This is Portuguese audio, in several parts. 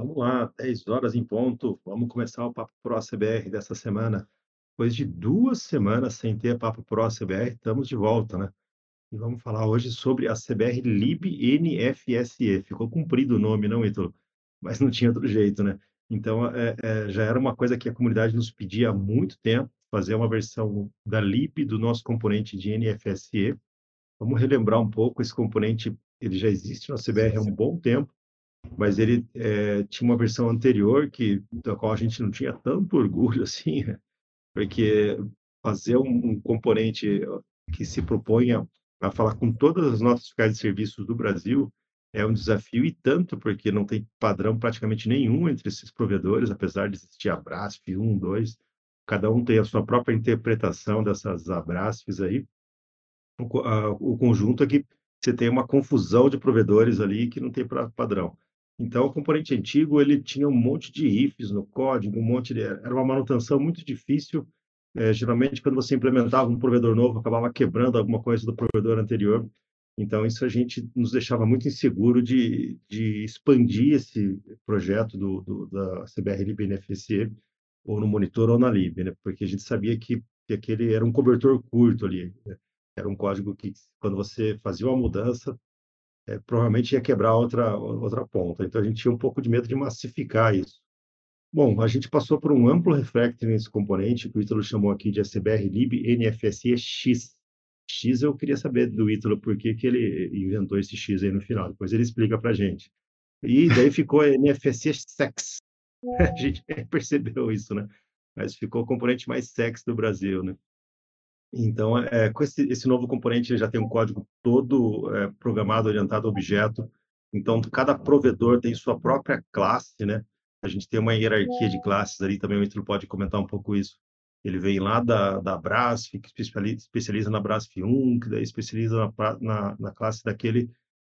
Vamos lá, 10 horas em ponto. Vamos começar o Papo Pro CBR dessa semana. Depois de duas semanas sem ter Papo Pro CBR, estamos de volta, né? E vamos falar hoje sobre a CBR Lib NFSE. Ficou comprido o nome, não, Ítalo? Mas não tinha outro jeito, né? Então, é, é, já era uma coisa que a comunidade nos pedia há muito tempo, fazer uma versão da Lib do nosso componente de NFSE. Vamos relembrar um pouco, esse componente ele já existe na CBR há um bom tempo, mas ele é, tinha uma versão anterior que da qual a gente não tinha tanto orgulho assim, porque fazer um, um, componente que se proponha a falar com todas as nossas fiscais de serviços do Brasil é um desafio e tanto porque não tem padrão praticamente nenhum entre esses provedores, apesar de existir a Brasf 1, 2, cada um tem a sua própria interpretação dessas Abrasfs aí. O, a, o conjunto é que você tem uma confusão de provedores ali que não tem padrão. Então, o componente antigo ele tinha um monte de ifs no código, um monte de era uma manutenção muito difícil. É, geralmente, quando você implementava um provedor novo, acabava quebrando alguma coisa do provedor anterior. Então, isso a gente nos deixava muito inseguro de, de expandir esse projeto do, do, da CBR Lib NFSE, ou no monitor ou na Lib, né? porque a gente sabia que, que aquele era um cobertor curto ali. Né? Era um código que, quando você fazia uma mudança, é, provavelmente ia quebrar outra, outra ponta. Então, a gente tinha um pouco de medo de massificar isso. Bom, a gente passou por um amplo refactoring nesse componente, que o Ítalo chamou aqui de SBR Lib NFSE X. X eu queria saber do Ítalo por que, que ele inventou esse X aí no final, depois ele explica para gente. E daí ficou NFSE Sex. A gente percebeu isso, né? Mas ficou o componente mais sexy do Brasil, né? Então, é, com esse, esse, novo componente, ele já tem um código todo é, programado, orientado a objeto. Então, cada provedor tem sua própria classe, né? A gente tem uma hierarquia de classes ali, também o Ítalo pode comentar um pouco isso. Ele vem lá da, da Brasf, que especializa na Brasf 1, que daí especializa na, na, na classe daquele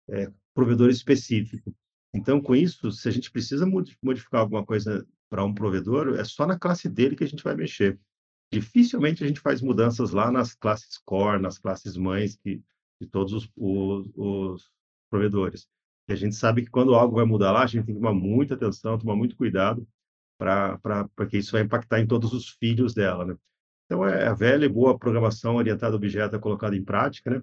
é, provedor específico. Então, com isso, se a gente precisa modificar alguma coisa para um provedor, é só na classe dele que a gente vai mexer dificilmente a gente faz mudanças lá nas classes core, nas classes mães que, de todos os, os, os provedores. E a gente sabe que quando algo vai mudar lá, a gente tem que tomar muita atenção, tomar muito cuidado, para porque isso vai impactar em todos os filhos dela, né? Então, é a velha e boa programação orientada a objeto colocada em prática, né?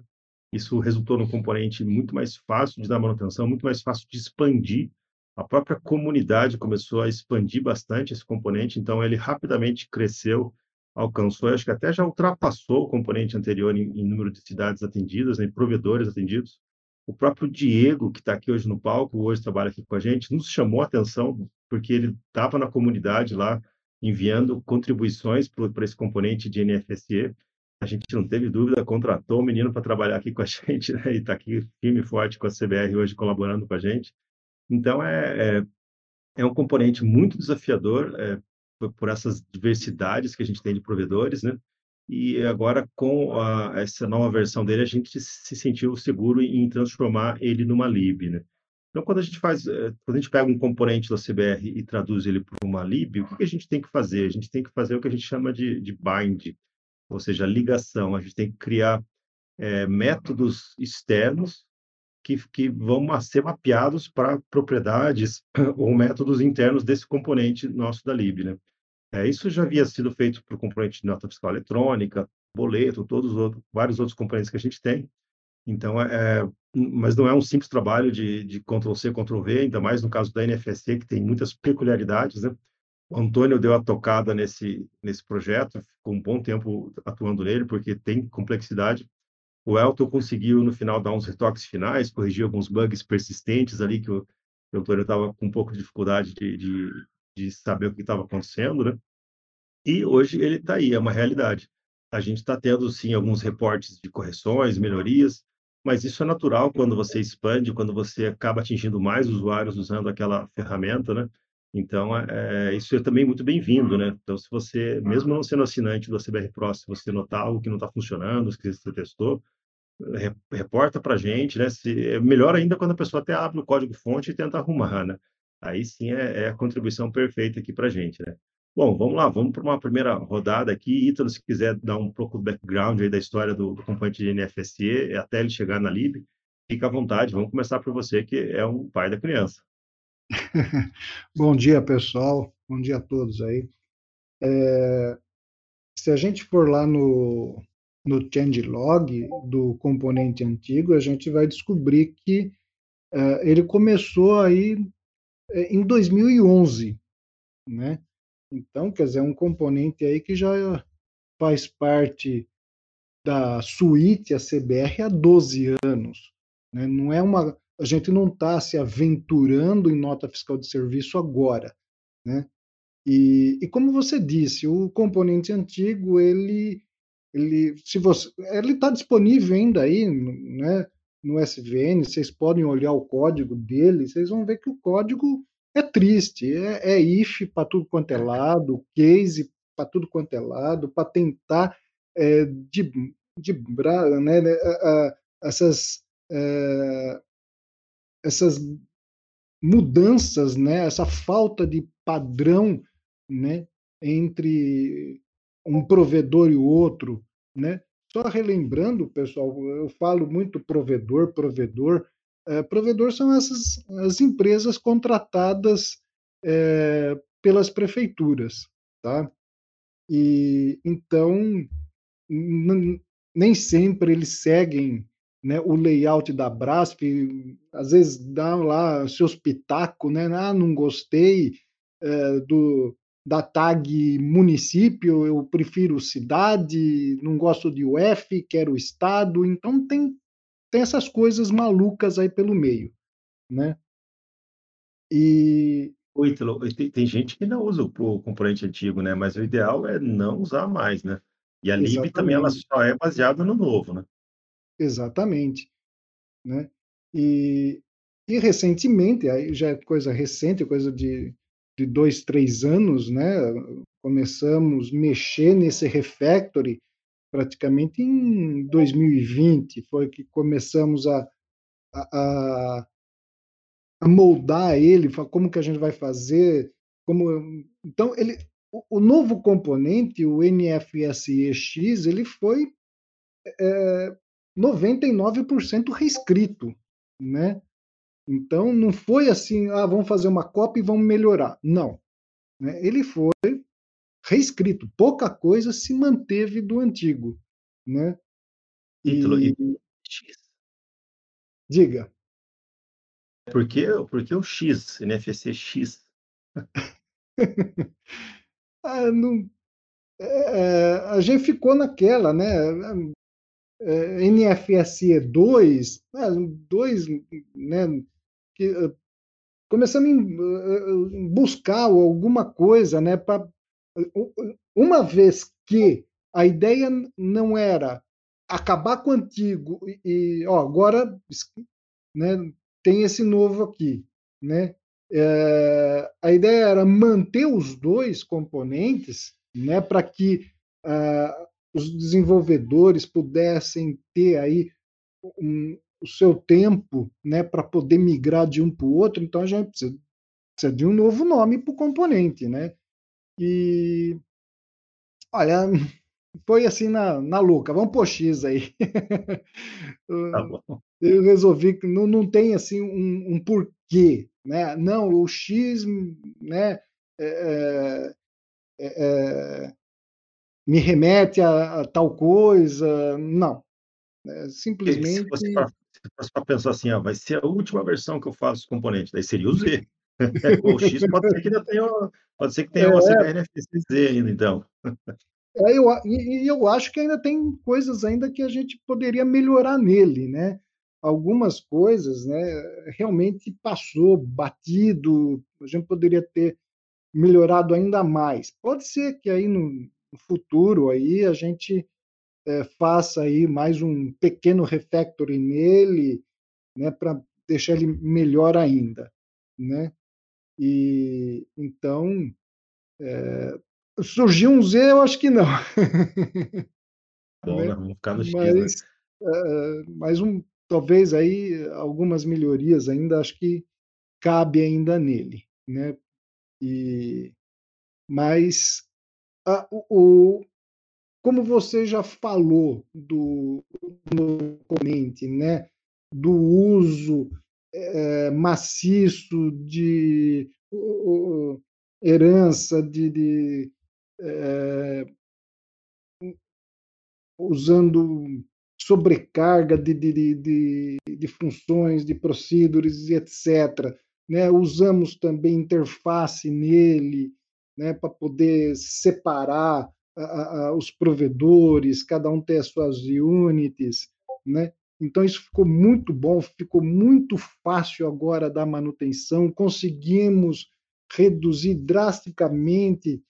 Isso resultou num componente muito mais fácil de dar manutenção, muito mais fácil de expandir. A própria comunidade começou a expandir bastante esse componente, então ele rapidamente cresceu alcançou, acho que até já ultrapassou o componente anterior em, em número de cidades atendidas, né, em provedores atendidos. O próprio Diego, que está aqui hoje no palco, hoje trabalha aqui com a gente, nos chamou a atenção, porque ele estava na comunidade lá, enviando contribuições para esse componente de NFSE. A gente não teve dúvida, contratou o menino para trabalhar aqui com a gente, né, e está aqui firme e forte com a CBR hoje, colaborando com a gente. Então, é, é, é um componente muito desafiador, é, por essas diversidades que a gente tem de provedores, né? E agora, com a, essa nova versão dele, a gente se sentiu seguro em transformar ele numa lib, né? Então, quando a gente faz, eh, quando a gente pega um componente da CBR e traduz ele para uma lib, o que, a gente tem que fazer? A gente tem que fazer o que a gente chama de, de bind, ou seja, ligação. A gente tem que criar é, métodos externos que, que vão ser mapeados para propriedades ou métodos internos desse componente nosso da lib, né? É, isso já havia sido feito para o componente de nota fiscal eletrônica, boleto, todos os outros, vários outros componentes que a gente tem. Então, é, mas não é um simples trabalho de, de Ctrl-C, Ctrl-V, ainda mais no caso da NFSC, que tem muitas peculiaridades, né? O Antônio deu a tocada nesse, nesse projeto, ficou um bom tempo atuando nele, porque tem complexidade. O Elton conseguiu, no final, dar uns retoques finais, corrigir alguns bugs persistentes ali, que o, o Antônio estava com um pouco de dificuldade de, de, de saber o que estava acontecendo, né? E hoje ele está aí, é uma realidade. A gente está tendo, sim, alguns reportes de correções, melhorias, mas isso é natural quando você expande, quando você acaba atingindo mais usuários usando aquela ferramenta, né? Então, é, isso é também muito bem-vindo, né? Então, se você, mesmo não sendo assinante do CBR Pro, se você notar algo que não está funcionando, que você testou, reporta para a gente, né? Se, é melhor ainda quando a pessoa até abre o código-fonte e tenta arrumar, né? aí sim é, é a contribuição perfeita aqui para a gente, né? Bom, vamos lá, vamos para uma primeira rodada aqui. Ítalo, se quiser dar um pouco do background aí da história do, do componente de NFSE até ele chegar na LIB, fica à vontade. Vamos começar por você, que é um pai da criança. Bom dia, pessoal. Bom dia a todos aí. É, se a gente for lá no, no changelog do componente antigo, a gente vai descobrir que é, ele começou aí é, em 2011, né? Então, quer dizer, é um componente aí que já faz parte da suíte ACBR há 12 anos. Né? Não é uma, a gente não está se aventurando em nota fiscal de serviço agora. Né? E, e como você disse, o componente antigo, ele, ele se você, ele está disponível ainda aí, né? no SVN, vocês podem olhar o código dele, vocês vão ver que o código é triste, é, é if para tudo quanto é lado, case para tudo quanto é lado, para tentar é, de, de né, né essas, é, essas mudanças, né, essa falta de padrão né, entre um provedor e o outro, né? Só relembrando, pessoal, eu falo muito provedor, provedor. É, provedor são essas as empresas contratadas é, pelas prefeituras, tá? E então nem sempre eles seguem né, o layout da Brasp, às vezes dão lá seus pitacos, né? Ah, não gostei é, do, da tag município, eu prefiro cidade, não gosto de UF, quero estado, então tem, tem essas coisas malucas aí pelo meio, né? E... Ítalo, tem, tem, gente que não usa o, componente antigo, né? Mas o ideal é não usar mais, né? E a lib também ela só é baseada no novo, né? Exatamente, né? E, e recentemente, aí já é coisa recente, coisa de de dois, três anos, né, começamos a mexer nesse refactory praticamente em 2020, foi que começamos a, a, a moldar ele, como que a gente vai fazer, como então ele o, novo componente, o NFSEX, ele foi é, 99% reescrito, né? Então, não foi assim, ah, vamos fazer uma cópia e vamos melhorar. Não. Né? Ele foi reescrito. Pouca coisa se manteve do antigo. Né? Título e... Diga. Por que, por que o X, NFC X? ah, não, é, é, a gente ficou naquela, né? É, NFSE 2, 2 né? que, eh, começando a buscar alguma coisa, né, pra, uma vez que a ideia não era acabar com o antigo e, ó, agora né, tem esse novo aqui, né? É, a ideia era manter os dois componentes, né, para que uh, os desenvolvedores pudessem ter aí um, o seu tempo né, para poder migrar de um para o outro, então a gente precisa, precisa de um novo nome para o componente. Né? E olha, foi assim na, na louca, vamos pôr X aí. Tá Eu resolvi que não, não tem assim um, um porquê. Né? Não, o X né, é, é, é, me remete a, a, tal coisa. Não. É, simplesmente fosse para pensar assim, ó, vai ser a última versão que eu faço componente, daí seria o Z. o X pode ser que ainda tenha, pode ser que tenha é. uma CBRFC ainda, então. É, eu, e eu acho que ainda tem coisas ainda que a gente poderia melhorar nele, né? Algumas coisas, né, realmente passou batido, a gente poderia ter melhorado ainda mais. Pode ser que aí no futuro aí a gente é, faça aí mais um pequeno refactoring nele, né, para deixar ele melhor ainda, né? E então é, surgiu um Z, eu acho que não. Bom, né? vamos ficar no X, mas, né? é, mais um, talvez aí algumas melhorias ainda acho que cabe ainda nele, né? E mas a, o, como você já falou do, comente, né, do uso é, maciço, de uh, herança, de, de é, usando sobrecarga de, de, de, de, funções, de procedures, etc. Né? Usamos também interface nele né, para poder separar a, a, os provedores, cada um ter as suas units. Né? Então, isso ficou muito bom, ficou muito fácil agora da manutenção, conseguimos reduzir drasticamente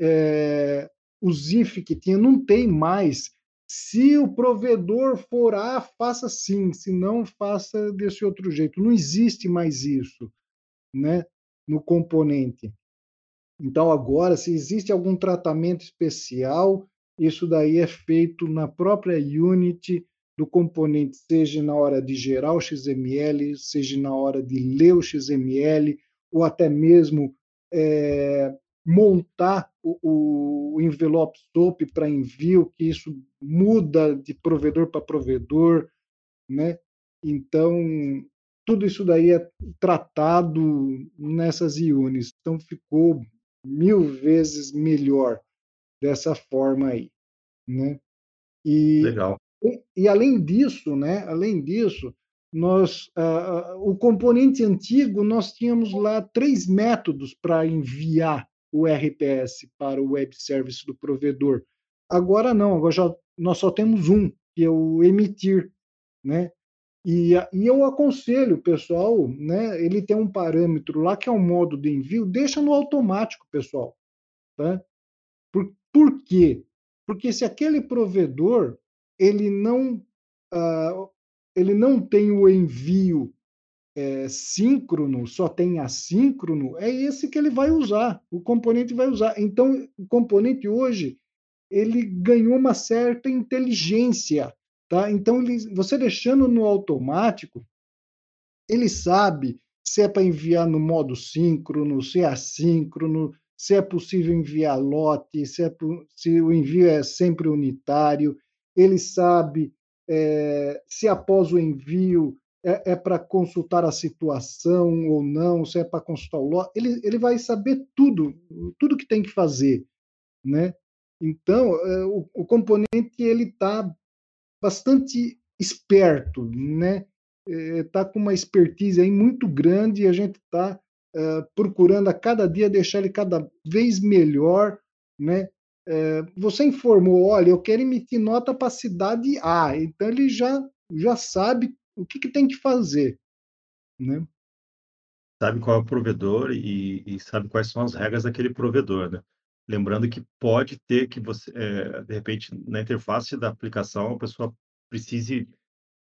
é, os IF que tinha, não tem mais se o provedor for A, faça assim, se não, faça desse outro jeito. Não existe mais isso né, no componente. Então, agora, se existe algum tratamento especial, isso daí é feito na própria Unity do componente, seja na hora de gerar o XML, seja na hora de ler o XML, ou até mesmo é, montar o, o envelope SOAP para envio, que isso muda de provedor para provedor, né? Então, tudo isso daí é tratado nessas IUNs. Então, ficou mil vezes melhor dessa forma aí, né? E, Legal. E, e além disso, né? Além disso, nós, uh, o componente antigo, nós tínhamos lá três métodos para enviar o RPS para o web service do provedor. Agora não, agora já, nós só temos um, que é o emitir, né? E, e eu aconselho o pessoal, né? Ele tem um parâmetro lá que é o modo de envio, deixa no automático, pessoal, tá? Por, por quê? Porque se aquele provedor ele não uh, ele não tem o envio é, síncrono, só tem assíncrono, é esse que ele vai usar, o componente vai usar. Então, o componente hoje, ele ganhou uma certa inteligência, tá? Então, ele, você deixando no automático, ele sabe se é para enviar no modo síncrono, se é assíncrono, se é possível enviar lote, se, é, se o envio é sempre unitário, ele sabe é, se após o envio é, é para consultar a situação ou não, se é para consultar o lote, ele, ele vai saber tudo, tudo que tem que fazer, né? Então, é, o, o componente ele está bastante esperto, né? Está é, com uma expertise aí muito grande e a gente está é, procurando a cada dia deixar ele cada vez melhor, né? É, você informou, olha, eu quero emitir nota para a cidade A, então ele já já sabe o que, que tem que fazer, né? Sabe qual é o provedor e, e sabe quais são as regras daquele provedor, né? Lembrando que pode ter que você, é, de repente, na interface da aplicação, a pessoa precise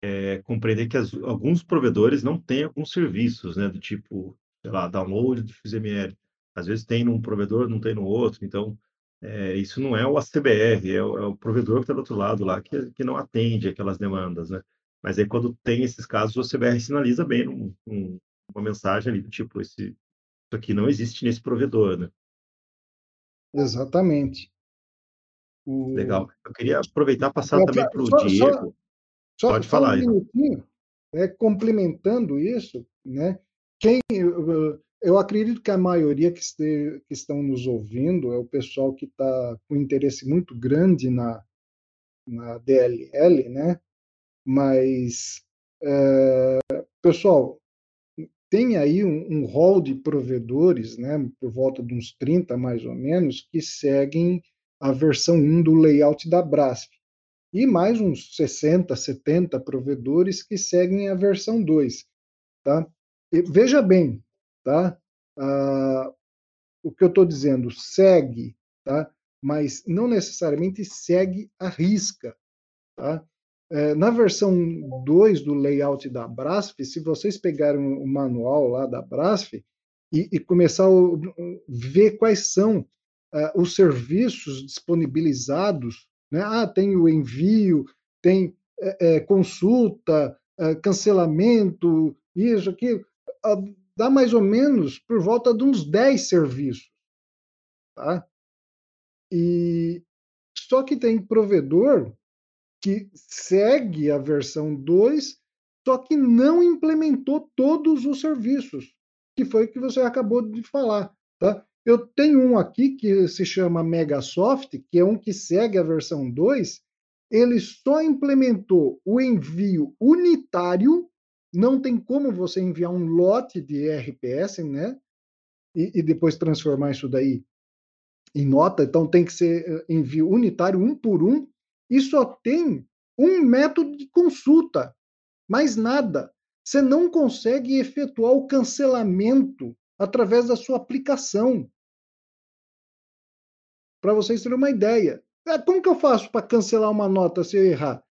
é, compreender que as, alguns provedores não têm alguns serviços, né? Do tipo, sei lá, download do XML. Às vezes tem num provedor, não tem no outro. Então, é, isso não é o ACBR, é o, é o provedor que está do outro lado lá, que, que não atende aquelas demandas, né? Mas aí, quando tem esses casos, o CBR sinaliza bem um, um, uma mensagem ali do tipo: esse, isso aqui não existe nesse provedor, né? Exatamente. O... Legal. Eu queria aproveitar e passar também para o Diego. Só, Pode só falar. Um minutinho, é, complementando isso, né? Quem, eu, eu acredito que a maioria que, este, que estão nos ouvindo é o pessoal que está com interesse muito grande na, na DLL, né? Mas, é, pessoal, tem aí um, um rol de provedores, né, por volta de uns 30 mais ou menos, que seguem a versão 1 do layout da Brasf. E mais uns 60, 70 provedores que seguem a versão 2. Tá? E, veja bem, tá? Ah, o que eu estou dizendo, segue, tá? mas não necessariamente segue a risca. Tá? É, na versão 2 do layout da Brasf, se vocês pegarem o manual lá da Brasf e, e começar a ver quais são uh, os serviços disponibilizados, né? ah, tem o envio, tem é, é, consulta, é, cancelamento, isso, aquilo, dá mais ou menos por volta de uns 10 serviços. Tá? E só que tem provedor que segue a versão 2 só que não implementou todos os serviços, que foi o que você acabou de falar. Tá? Eu tenho um aqui que se chama Megasoft, que é um que segue a versão 2, ele só implementou o envio unitário, não tem como você enviar um lote de RPS, né? E, e depois transformar isso daí em nota, então tem que ser eh, envio unitário, um por um, e só tem um método de consulta, mais nada. Você não consegue efetuar o cancelamento através da sua aplicação. Para vocês terem uma ideia. É, como que eu faço para cancelar uma nota se eu errar?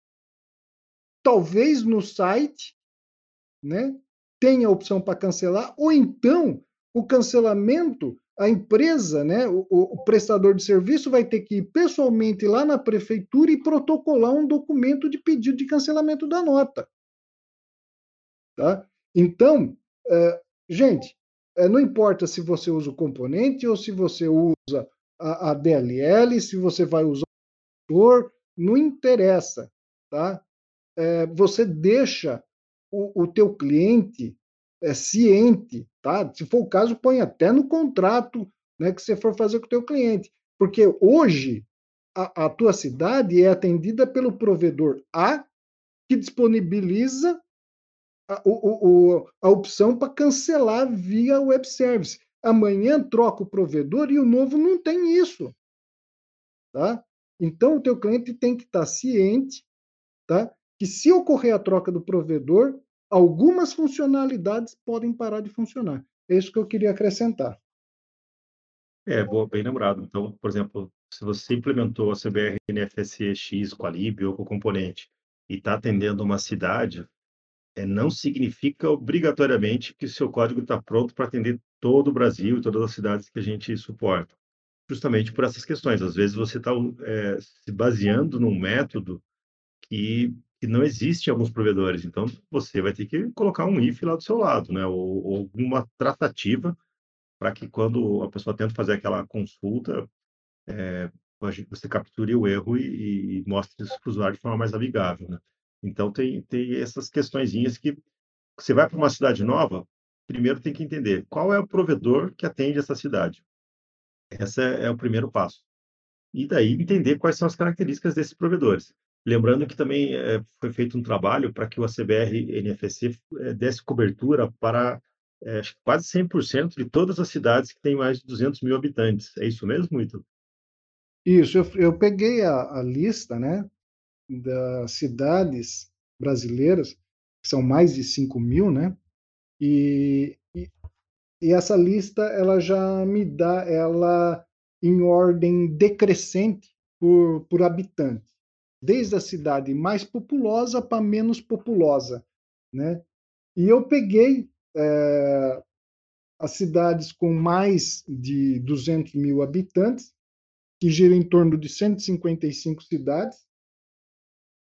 Talvez no site, né, tenha a opção para cancelar, ou então o cancelamento, a empresa, né, o, o, prestador de serviço vai ter que ir pessoalmente lá na prefeitura e protocolar um documento de pedido de cancelamento da nota. Tá? Então, é, gente, é, não importa se você usa o componente ou se você usa a, a DLL, se você vai usar o motor, não interessa, tá? É, você deixa o, o teu cliente é, ciente, tá? Se for o caso, põe até no contrato, né, que você for fazer com o teu cliente, porque hoje a, a tua cidade é atendida pelo provedor A, que disponibiliza a, o, a opção para cancelar via web service. Amanhã troca o provedor e o novo não tem isso. Tá? Então, o teu cliente tem que estar ciente tá? que se ocorrer a troca do provedor, algumas funcionalidades podem parar de funcionar. É isso que eu queria acrescentar. É, boa, bem lembrado. Então, por exemplo, se você implementou a CBR NFSE X com a lib ou com o componente e está atendendo uma cidade, é, não significa obrigatoriamente que seu código está pronto para atender todo o Brasil e todas as cidades que a gente suporta. Justamente por essas questões. Às vezes você está é, se baseando num método que, que, não existe em alguns provedores. Então, você vai ter que colocar um if lá do seu lado, né? ou, ou alguma tratativa para que quando a pessoa tenta fazer aquela consulta, é, você capture o erro e, e mostre isso para o usuário de forma mais amigável. Né? Então, tem, tem essas questõezinhas que você vai para uma cidade nova, primeiro tem que entender qual é o provedor que atende essa cidade. Esse é, é o primeiro passo. E daí entender quais são as características desses provedores. Lembrando que também é, foi feito um trabalho para que o ACBR NFSC é, desse cobertura para é, quase 100% de todas as cidades que têm mais de 200 mil habitantes. É isso mesmo, Ítalo? Isso, eu, eu peguei a, a, lista, né, das cidades brasileiras, que são mais de 5 mil, né? E, e, e, essa lista ela já me dá ela em ordem decrescente por, por habitante, desde a cidade mais populosa para menos populosa, né? E eu peguei é, as cidades com mais de 200 mil habitantes, que gira em torno de 155 cidades,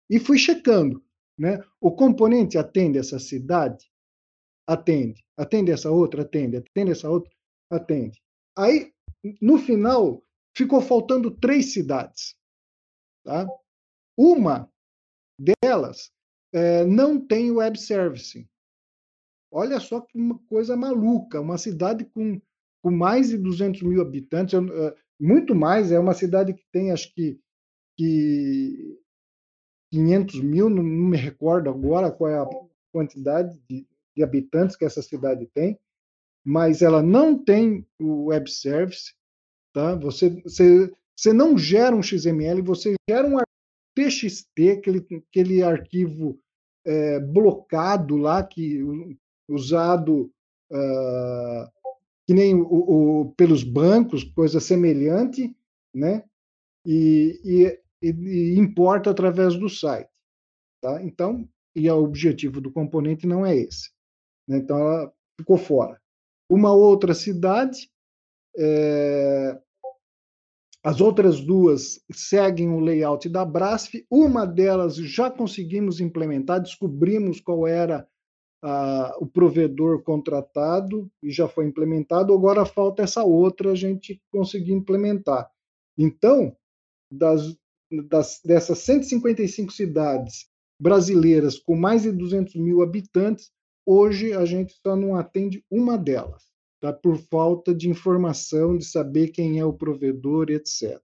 e fui checando, né? O componente atende essa cidade? Atende. Atende essa outra? Atende. Atende essa outra? Atende. Aí, no final, ficou faltando três cidades. Tá? Uma delas é, não tem web service. Olha só que uma coisa maluca. Uma cidade com, com mais de 200 mil habitantes, muito mais, é uma cidade que tem, acho que, que 500 mil, não, me recordo agora qual é a quantidade de, de, habitantes que essa cidade tem, mas ela não tem o web service, tá? Você, você, você não gera um XML, você gera um TXT, aquele, aquele arquivo é, blocado lá, que usado uh, que nem o, o, pelos bancos, coisa semelhante, né? E, e e, importa através do site. Tá? Então, e o objetivo do componente não é esse. Né? Então, ela ficou fora. Uma outra cidade, é... as outras duas seguem o layout da Brasf, uma delas já conseguimos implementar, descobrimos qual era o provedor contratado e já foi implementado, agora falta essa outra a gente conseguir implementar. Então, das das, dessas 155 cidades brasileiras com mais de 200 mil habitantes, hoje a gente só não atende uma delas, tá? por falta de informação, de saber quem é o provedor, etc.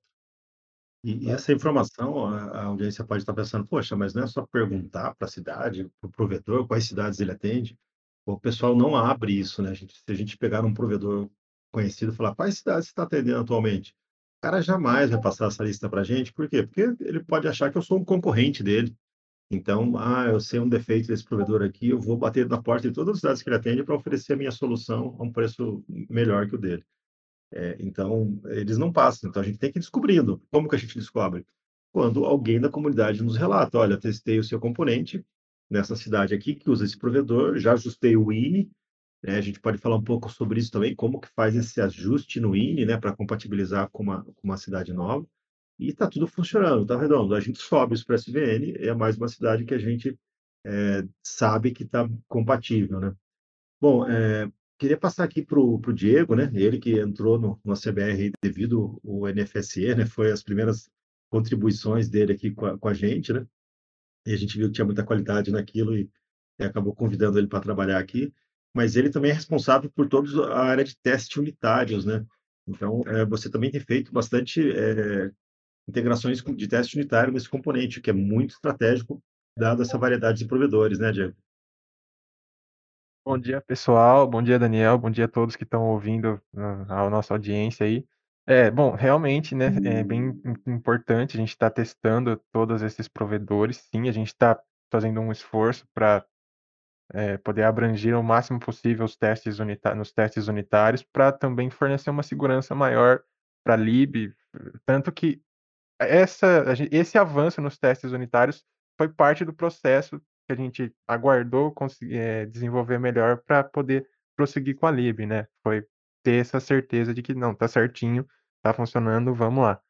E, e essa informação, a, a, audiência pode estar pensando, poxa, mas não é só perguntar para a cidade, para o provedor, quais cidades ele atende. O pessoal não abre isso, né? A gente, se a gente pegar um provedor conhecido e falar quais cidades você está atendendo atualmente, o cara jamais vai passar essa lista para a gente. Por quê? Porque ele pode achar que eu sou um concorrente dele. Então, ah, eu sei um defeito desse provedor aqui, eu vou bater na porta de todas as cidades que ele atende para oferecer a minha solução a um preço melhor que o dele. É, então, eles não passam. Então, a gente tem que ir descobrindo. Como que a gente descobre? Quando alguém da comunidade nos relata, olha, testei o seu componente nessa cidade aqui que usa esse provedor, já ajustei o INI, né? a gente pode falar um pouco sobre isso também, como que faz esse ajuste no INI, né, para compatibilizar com uma, com uma cidade nova e está tudo funcionando, está redondo. A gente sobe isso para SVN, é mais uma cidade que a gente é, sabe que está compatível, né? Bom, é, queria passar aqui para o Diego, né? Ele que entrou no, no CBR devido ao NFSE, né? Foi as primeiras contribuições dele aqui com a, com a gente, né? E a gente viu que tinha muita qualidade naquilo e, e acabou convidando ele para trabalhar aqui. Mas ele também é responsável por toda a área de testes unitários, né? Então, é, você também tem feito bastante é, integrações de teste unitário nesse componente, que é muito estratégico, dado essa variedade de provedores, né, Diego? Bom dia, pessoal. Bom dia, Daniel. Bom dia a todos que estão ouvindo uh, a nossa audiência aí. É, bom, realmente, né, é bem importante a gente estar tá testando todos esses provedores. Sim, a gente está fazendo um esforço para é, poder abranger o máximo possível os testes nos testes unitários para também fornecer uma segurança maior para a lib, tanto que essa, esse avanço nos testes unitários foi parte do processo que a gente aguardou conseguir, é, desenvolver melhor para poder prosseguir com a lib, né? Foi ter essa certeza de que não, tá certinho, tá funcionando, vamos lá.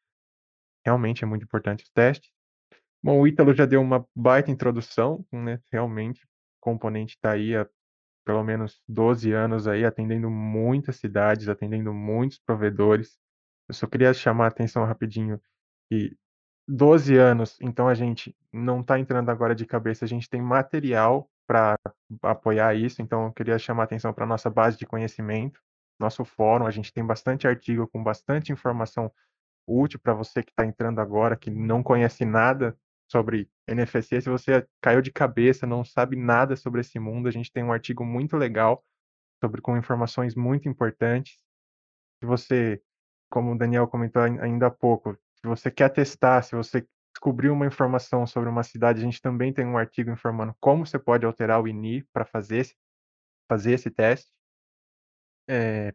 Realmente é muito importante os testes. Bom, o Ítalo já deu uma baita introdução, né? Realmente, o componente está aí há pelo menos 12 anos aí, atendendo muitas cidades, atendendo muitos provedores. Eu só queria chamar a atenção rapidinho que 12 anos, então a gente não está entrando agora de cabeça, a gente tem material para apoiar isso, então eu queria chamar a atenção para a nossa base de conhecimento, nosso fórum, a gente tem bastante artigo com bastante informação útil para você que está entrando agora, que não conhece nada sobre NFSC, se você caiu de cabeça, não sabe nada sobre esse mundo, a gente tem um artigo muito legal sobre com informações muito importantes. Se você, como o Daniel comentou ainda há pouco, se você quer testar, se você descobriu uma informação sobre uma cidade, a gente também tem um artigo informando como você pode alterar o INI para fazer esse, fazer esse teste. É,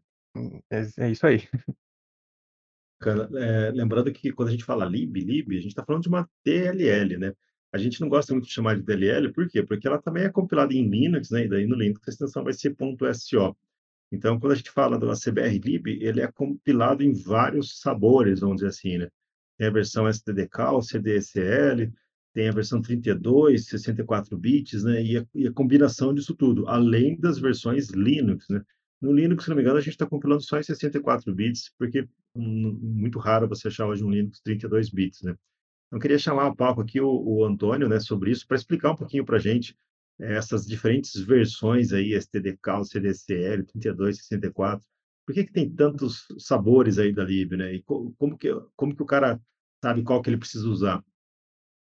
é, é isso aí. É, lembrando que quando a gente fala lib, lib, a gente está falando de uma DLL, né? A gente não gosta muito de chamar de DLL, por quê? Porque ela também é compilada em Linux, né? E daí no Linux a extensão vai ser .so. Então, quando a gente fala do ACBR lib, ele é compilado em vários sabores, vamos dizer assim, né? Tem a versão STDK, CDSL, tem a versão 32, 64 bits, né? E a, e a, combinação disso tudo, além das versões Linux, né? No Linux, se não me engano, a gente está compilando só em 64 bits, porque muito raro você achar hoje um Linux 32 bits, né? Então, queria chamar a palco aqui o, o Antônio, né, sobre isso, para explicar um pouquinho para a gente é, essas diferentes versões aí, STDK, CDCL, 32, 64, por que, que tem tantos sabores aí da lib, né? E como que, como que o cara sabe qual que ele precisa usar?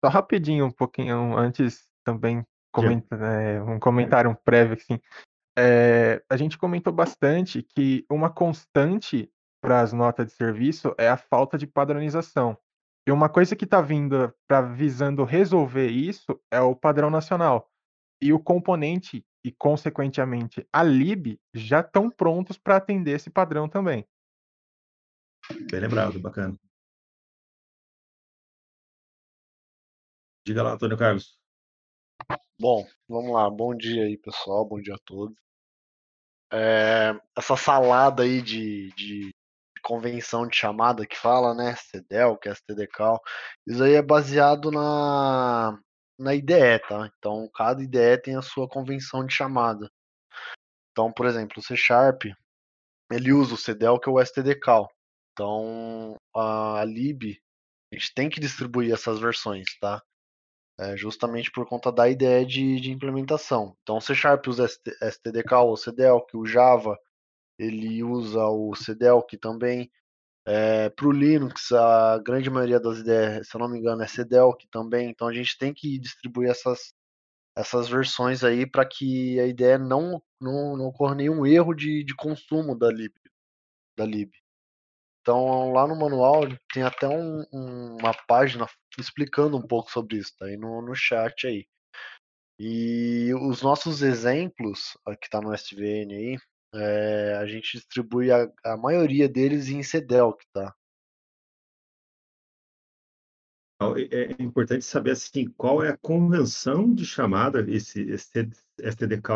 Só rapidinho, um pouquinho antes também comenta, é, um comentário prévio assim. É, a gente comentou bastante que uma constante para as notas de serviço é a falta de padronização. E uma coisa que está vindo para visando resolver isso é o padrão nacional. E o componente e, consequentemente, a lib já estão prontos para atender esse padrão também. Bem lembrado, bacana. Diga lá, Antônio Carlos. Bom, vamos lá. Bom dia aí, pessoal. Bom dia a todos. É, essa salada aí de, de convenção de chamada que fala, né? CDEL, que é STDCal, isso aí é baseado na, na IDE, tá? Então, cada IDE tem a sua convenção de chamada. Então, por exemplo, o C Sharp, ele usa o CDL, que é o STDCal. Então, a lib, a gente tem que distribuir essas versões, tá? É, justamente por conta da ideia de, de implementação. Então, o C Sharp usa STDK ou CDELC, o Java ele usa o CDELC também. É, para o Linux, a grande maioria das ideias, se eu não me engano, é CDELC também. Então, a gente tem que distribuir essas, essas versões aí para que a ideia não, não, não ocorra nenhum erro de, de consumo da lib. Da lib. Então, lá no manual tem até um, um, uma página explicando um pouco sobre isso, tá aí no, no chat aí. E os nossos exemplos, que está no SVN aí, é, a gente distribui a, a, maioria deles em CDELC, tá? É, é importante saber assim qual é a convenção de chamada, esse, esse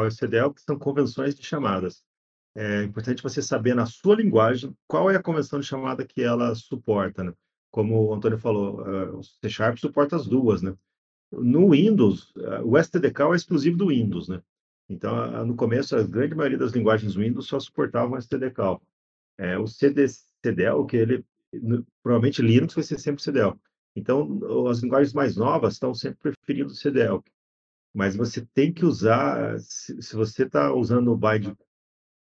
e o CDEL, que são convenções de chamadas. É importante você saber na sua linguagem qual é a convenção de chamada que ela suporta, né? Como o Antônio falou, uh, o C Sharp suporta as duas, né? No Windows, uh, o STDK é exclusivo do Windows, né? Então, uh, no começo, a grande maioria das linguagens Windows só suportavam STDK. É, o CD, CDL, que ele, provavelmente Linux vai ser sempre CDL. Então, as linguagens mais novas estão sempre preferindo o CDL. Mas você tem que usar, se, se você está usando o byte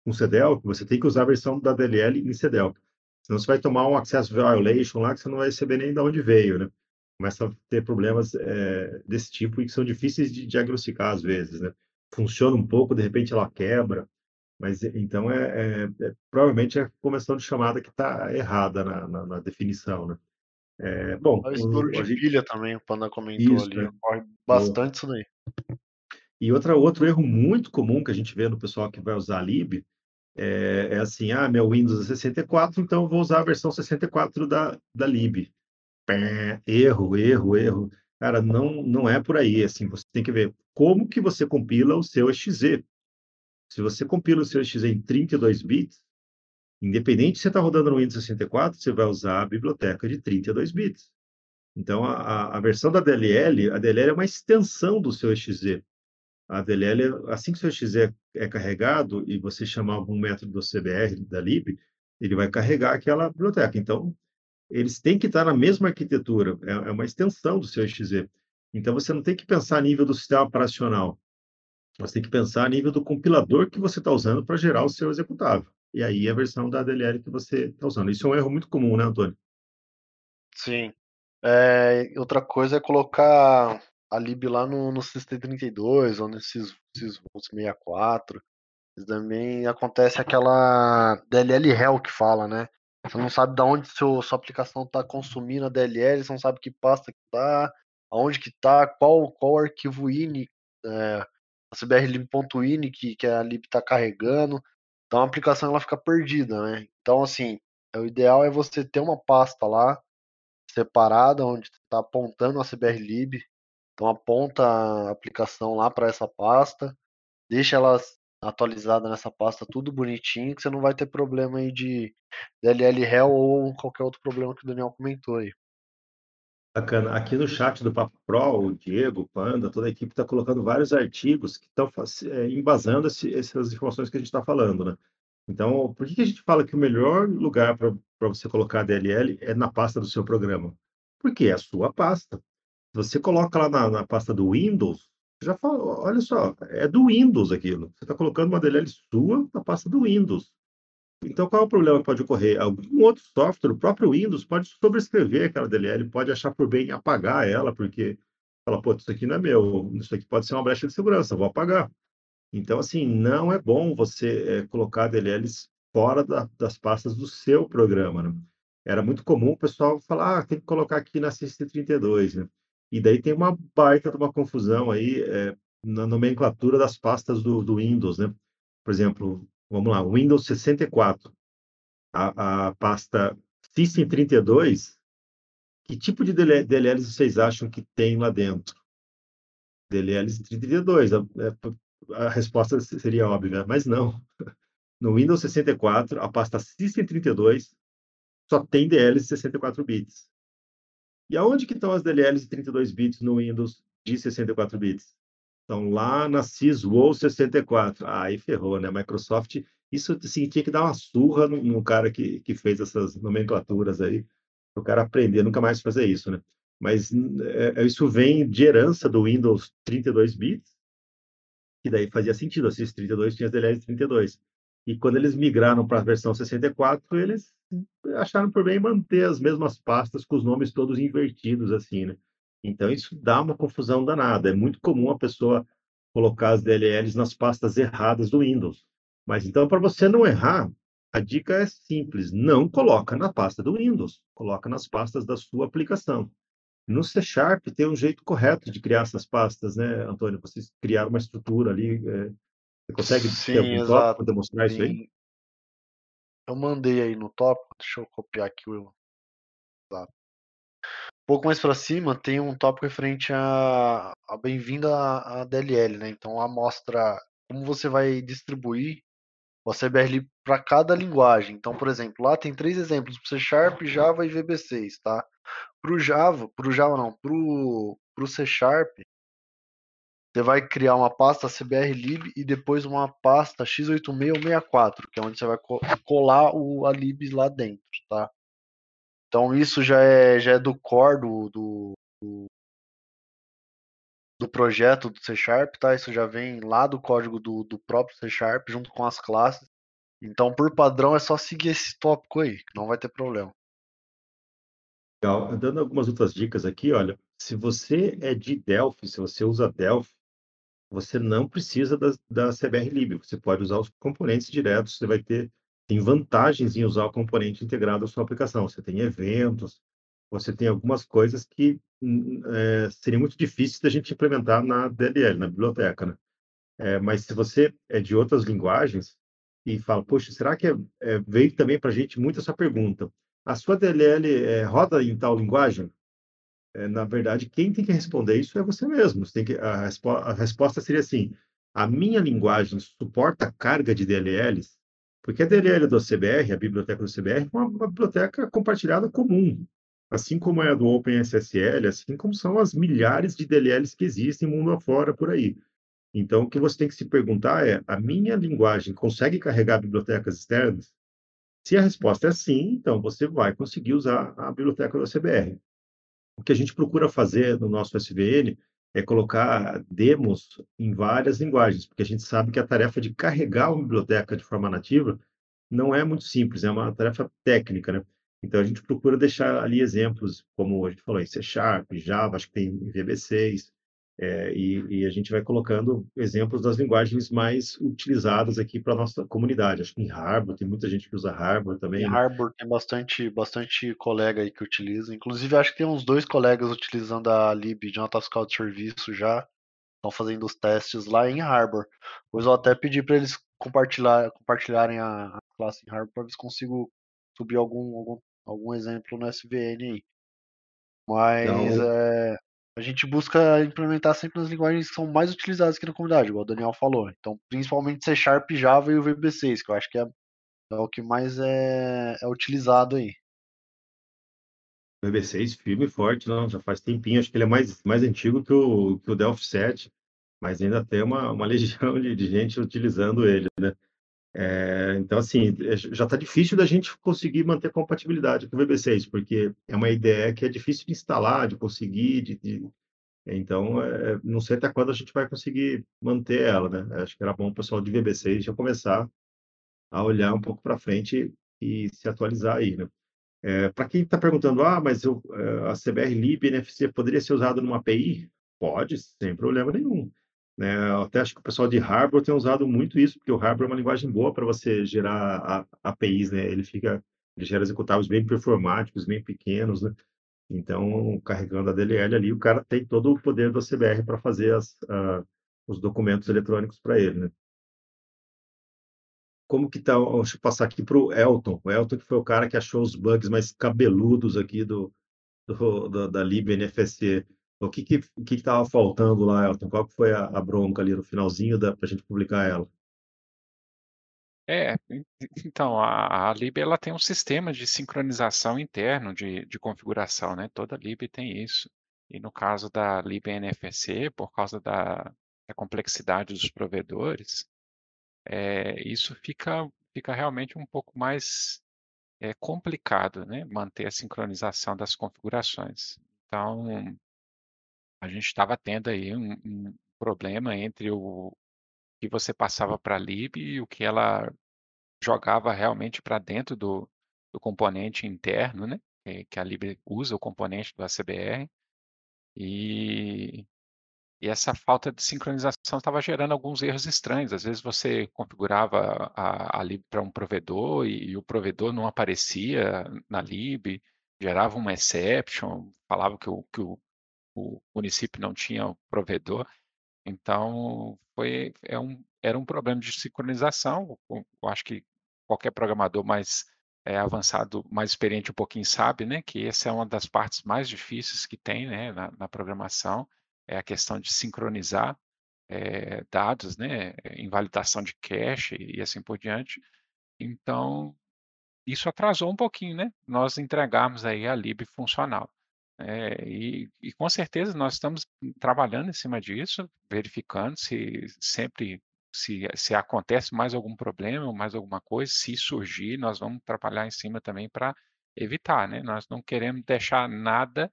com CDL, você tem que usar a versão da DLL em CDL. Senão você vai tomar um access violation lá que você não vai saber nem de onde veio, né? Começa a ter problemas é, desse tipo e que são difíceis de diagnosticar às vezes, né? Funciona um pouco, de repente ela quebra, mas então é, é, é provavelmente é a convenção de chamada que está errada na, na, na, definição, né? É, bom, o estouro de gente... pilha também, o Panda comentou isso, ali, né? ocorre bastante isso daí. E outra, outro erro muito comum que a gente vê no pessoal que vai usar a lib é, é, assim, ah, meu Windows é 64, então eu vou usar a versão 64 da, da lib. Pé, erro, erro, erro. Cara, não, não é por aí, assim, você tem que ver como que você compila o seu exe. Se você compila o seu exe em 32 bits, independente se você está rodando no Windows 64, você vai usar a biblioteca de 32 bits. Então, a, a versão da DLL, a DLL é uma extensão do seu exe a DLL, assim que o seu exe é, é carregado e você chamar algum método do CBR, da lib, ele vai carregar aquela biblioteca. Então, eles têm que estar na mesma arquitetura, é, é uma extensão do seu exe. Então, você não tem que pensar a nível do sistema operacional, você tem que pensar a nível do compilador que você está usando para gerar o seu executável. E aí, a versão da DLL que você está usando. Isso é um erro muito comum, né, Antônio? Sim. É, outra coisa é colocar a lib lá no, no SysT32 ou no Sys, 64. Também acontece aquela DLL hell que fala, né? Você não sabe de onde seu, sua aplicação está consumindo a DLL, você não sabe que pasta que tá, aonde que tá, qual, qual arquivo ini, é, a cbrlib.ini que, que a lib está carregando. Então a aplicação ela fica perdida, né? Então, assim, o ideal é você ter uma pasta lá separada, onde está apontando a cbrlib, então aponta a aplicação lá para essa pasta, deixa ela atualizada nessa pasta, tudo bonitinho, que você não vai ter problema aí de DLL Hell ou qualquer outro problema que o Daniel comentou aí. Bacana. Aqui no chat do Papo Pro, o Diego, o Panda, toda a equipe está colocando vários artigos que estão é, embasando esse, essas informações que a gente está falando, né? Então, por que, a gente fala que o melhor lugar para você colocar DLL é na pasta do seu programa? Porque é a sua pasta você coloca lá na, na pasta do Windows, já fala, olha só, é do Windows aquilo. Você está colocando uma DLL sua na pasta do Windows. Então, qual é o problema que pode ocorrer? Algum outro software, o próprio Windows, pode sobrescrever aquela DLL, pode achar por bem apagar ela, porque fala, pô, isso aqui não é meu, isso aqui pode ser uma brecha de segurança, vou apagar. Então, assim, não é bom você é, colocar DLLs fora da, das pastas do seu programa. Né? Era muito comum o pessoal falar, ah, tem que colocar aqui na CC32, né? E daí tem uma baita de uma confusão aí é, na nomenclatura das pastas do, do, Windows, né? Por exemplo, vamos lá, Windows 64, a, a pasta System32, que tipo de DLLs vocês acham que tem lá dentro? DLLs 32, a, é, a resposta seria óbvia, mas não. No Windows 64, a pasta System32 só tem DLLs 64 bits. E aonde que estão as DLLs de 32 bits no Windows de 64 bits? Estão lá na SysWow 64. Ah, aí ferrou, né? Microsoft, isso assim, tinha que dar uma surra no, no cara que, que fez essas nomenclaturas aí, o cara aprender, nunca mais fazer isso, né? mas é, isso vem de herança do Windows 32 bits, que daí fazia sentido, esses 32 tinha as DLLs 32. E quando eles migraram para a versão 64, eles acharam por bem manter as mesmas pastas com os nomes todos invertidos, assim, né? Então isso dá uma confusão danada. É muito comum a pessoa colocar as DLLs nas pastas erradas do Windows. Mas então, para você não errar, a dica é simples: não coloca na pasta do Windows, coloca nas pastas da sua aplicação. No C Sharp tem um jeito correto de criar essas pastas, né, Antônio? Vocês criaram uma estrutura ali. É... Você consegue Sim, ter algum exato. para demonstrar isso aí? Eu mandei aí no tópico, deixa eu copiar aqui o. Exato. Um pouco mais para cima tem um tópico referente a, a bem-vinda à DLL, né? Então lá mostra como você vai distribuir o CBRLib para cada linguagem. Então, por exemplo, lá tem três exemplos: C Sharp, Java e VB6, tá? Para o Java, para o Java não, para o C Sharp, você vai criar uma pasta cbrlib e depois uma pasta x8664, que é onde você vai colar o, a lib lá dentro, tá? Então isso já é, já é do core do, do, do, do projeto do C Sharp, tá? Isso já vem lá do código do, do próprio C Sharp, junto com as classes. Então, por padrão, é só seguir esse tópico aí, que não vai ter problema. Legal. Dando algumas outras dicas aqui, olha, se você é de Delphi, se você usa Delphi, você não precisa da, da CBR Você pode usar os componentes diretos, você vai ter tem vantagens em usar o componente integrado à sua aplicação. Você tem eventos, você tem algumas coisas que é, seria muito difícil da gente implementar na DLL, na biblioteca, né? É, mas se você é de outras linguagens e fala, poxa, será que é, é, veio também para a gente muito essa pergunta? A sua DLL é, roda em tal linguagem? É, na verdade, quem tem que responder isso é você mesmo. Você tem que, a, respo a resposta seria assim: a minha linguagem suporta carga de DLLs? Porque a DLL do CBR, a biblioteca do CBR, é uma, uma biblioteca compartilhada comum, assim como é a do OpenSSL, assim como são as milhares de DLLs que existem mundo afora por aí. Então, o que você tem que se perguntar é: a minha linguagem consegue carregar bibliotecas externas? Se a resposta é sim, então você vai conseguir usar a biblioteca do CBR. O que a gente procura fazer no nosso SVN é colocar demos em várias linguagens, porque a gente sabe que a tarefa de carregar uma biblioteca de forma nativa não é muito simples, é uma tarefa técnica, né? Então a gente procura deixar ali exemplos, como a gente falou, em C Sharp, Java, acho que tem em VB6, é, e, e, a gente vai colocando exemplos das linguagens mais utilizadas aqui para a nossa comunidade. Acho que em Harbor, tem muita gente que usa Harbor também. Em né? Harbor tem bastante, bastante colega aí que utiliza. Inclusive, acho que tem uns dois colegas utilizando a lib de nota fiscal de serviço já. Estão fazendo os testes lá em Harbor. Pois eu até pedi para eles compartilhar, compartilharem a, a classe em Harbor para ver se consigo subir algum, algum, algum exemplo no SVN aí. Mas então... é, a gente busca implementar sempre nas linguagens que são mais utilizadas aqui na comunidade, igual o Daniel falou. Então, principalmente C Sharp, Java e o VB6, que eu acho que é, é o que mais é, é utilizado aí. VB6 firme e forte, não, já faz tempinho, acho que ele é mais, mais antigo que o, que o Delphi 7, mas ainda tem uma, uma legião de, de gente utilizando ele, né? É, então, assim, é, já está difícil da gente conseguir manter compatibilidade com o VB6, porque é uma ideia que é difícil de instalar, de conseguir, de, de... então, é, não sei até quando a gente vai conseguir manter ela, né? Acho que era bom o pessoal de VB6 já começar a olhar um pouco para frente e se atualizar aí, né? É, para quem está perguntando, ah, mas eu, é, a CBR Lib NFC poderia ser usado numa API? Pode, sem problema nenhum. Né? Eu até acho que o pessoal de Harbor tem usado muito isso, porque o Harbor é uma linguagem boa para você gerar APIs, né? Ele fica, ele gera executáveis bem performáticos, bem pequenos, né? Então, carregando a DLL ali, o cara tem todo o poder do CBR para fazer as, os documentos eletrônicos para ele, né? Como que tá? Deixa eu passar aqui para o Elton. O Elton que foi o cara que achou os bugs mais cabeludos aqui do, do, do da libNFSE. O que que que estava faltando lá, Elton? Qual que foi a, a bronca ali no finalzinho para a gente publicar ela? É, então, a, a lib ela tem um sistema de sincronização interno de, de configuração, né? Toda lib tem isso. E no caso da libNFSE, por causa da, da complexidade dos provedores, é, isso fica, fica realmente um pouco mais é, complicado, né? Manter a sincronização das configurações. Então, a gente estava tendo aí um, um problema entre o que você passava para a lib e o que ela jogava realmente para dentro do, do componente interno, né? Que a lib usa o componente do ACBR. E, e essa falta de sincronização estava gerando alguns erros estranhos. Às vezes você configurava a, a lib para um provedor e, e, o provedor não aparecia na lib, gerava uma exception, falava que o, que o, o município não tinha provedor. Então, foi, é um, era um problema de sincronização. Eu acho que qualquer programador mais é, avançado, mais experiente um pouquinho sabe, né, que essa é uma das partes mais difíceis que tem, né, na, na programação, é a questão de sincronizar é, dados, né, invalidação de cache e assim por diante. Então, isso atrasou um pouquinho, né, nós entregarmos aí a lib funcional. É, e, e, com certeza nós estamos trabalhando em cima disso, verificando se sempre se, se acontece mais algum problema, mais alguma coisa, se surgir, nós vamos trabalhar em cima também para evitar, né? Nós não queremos deixar nada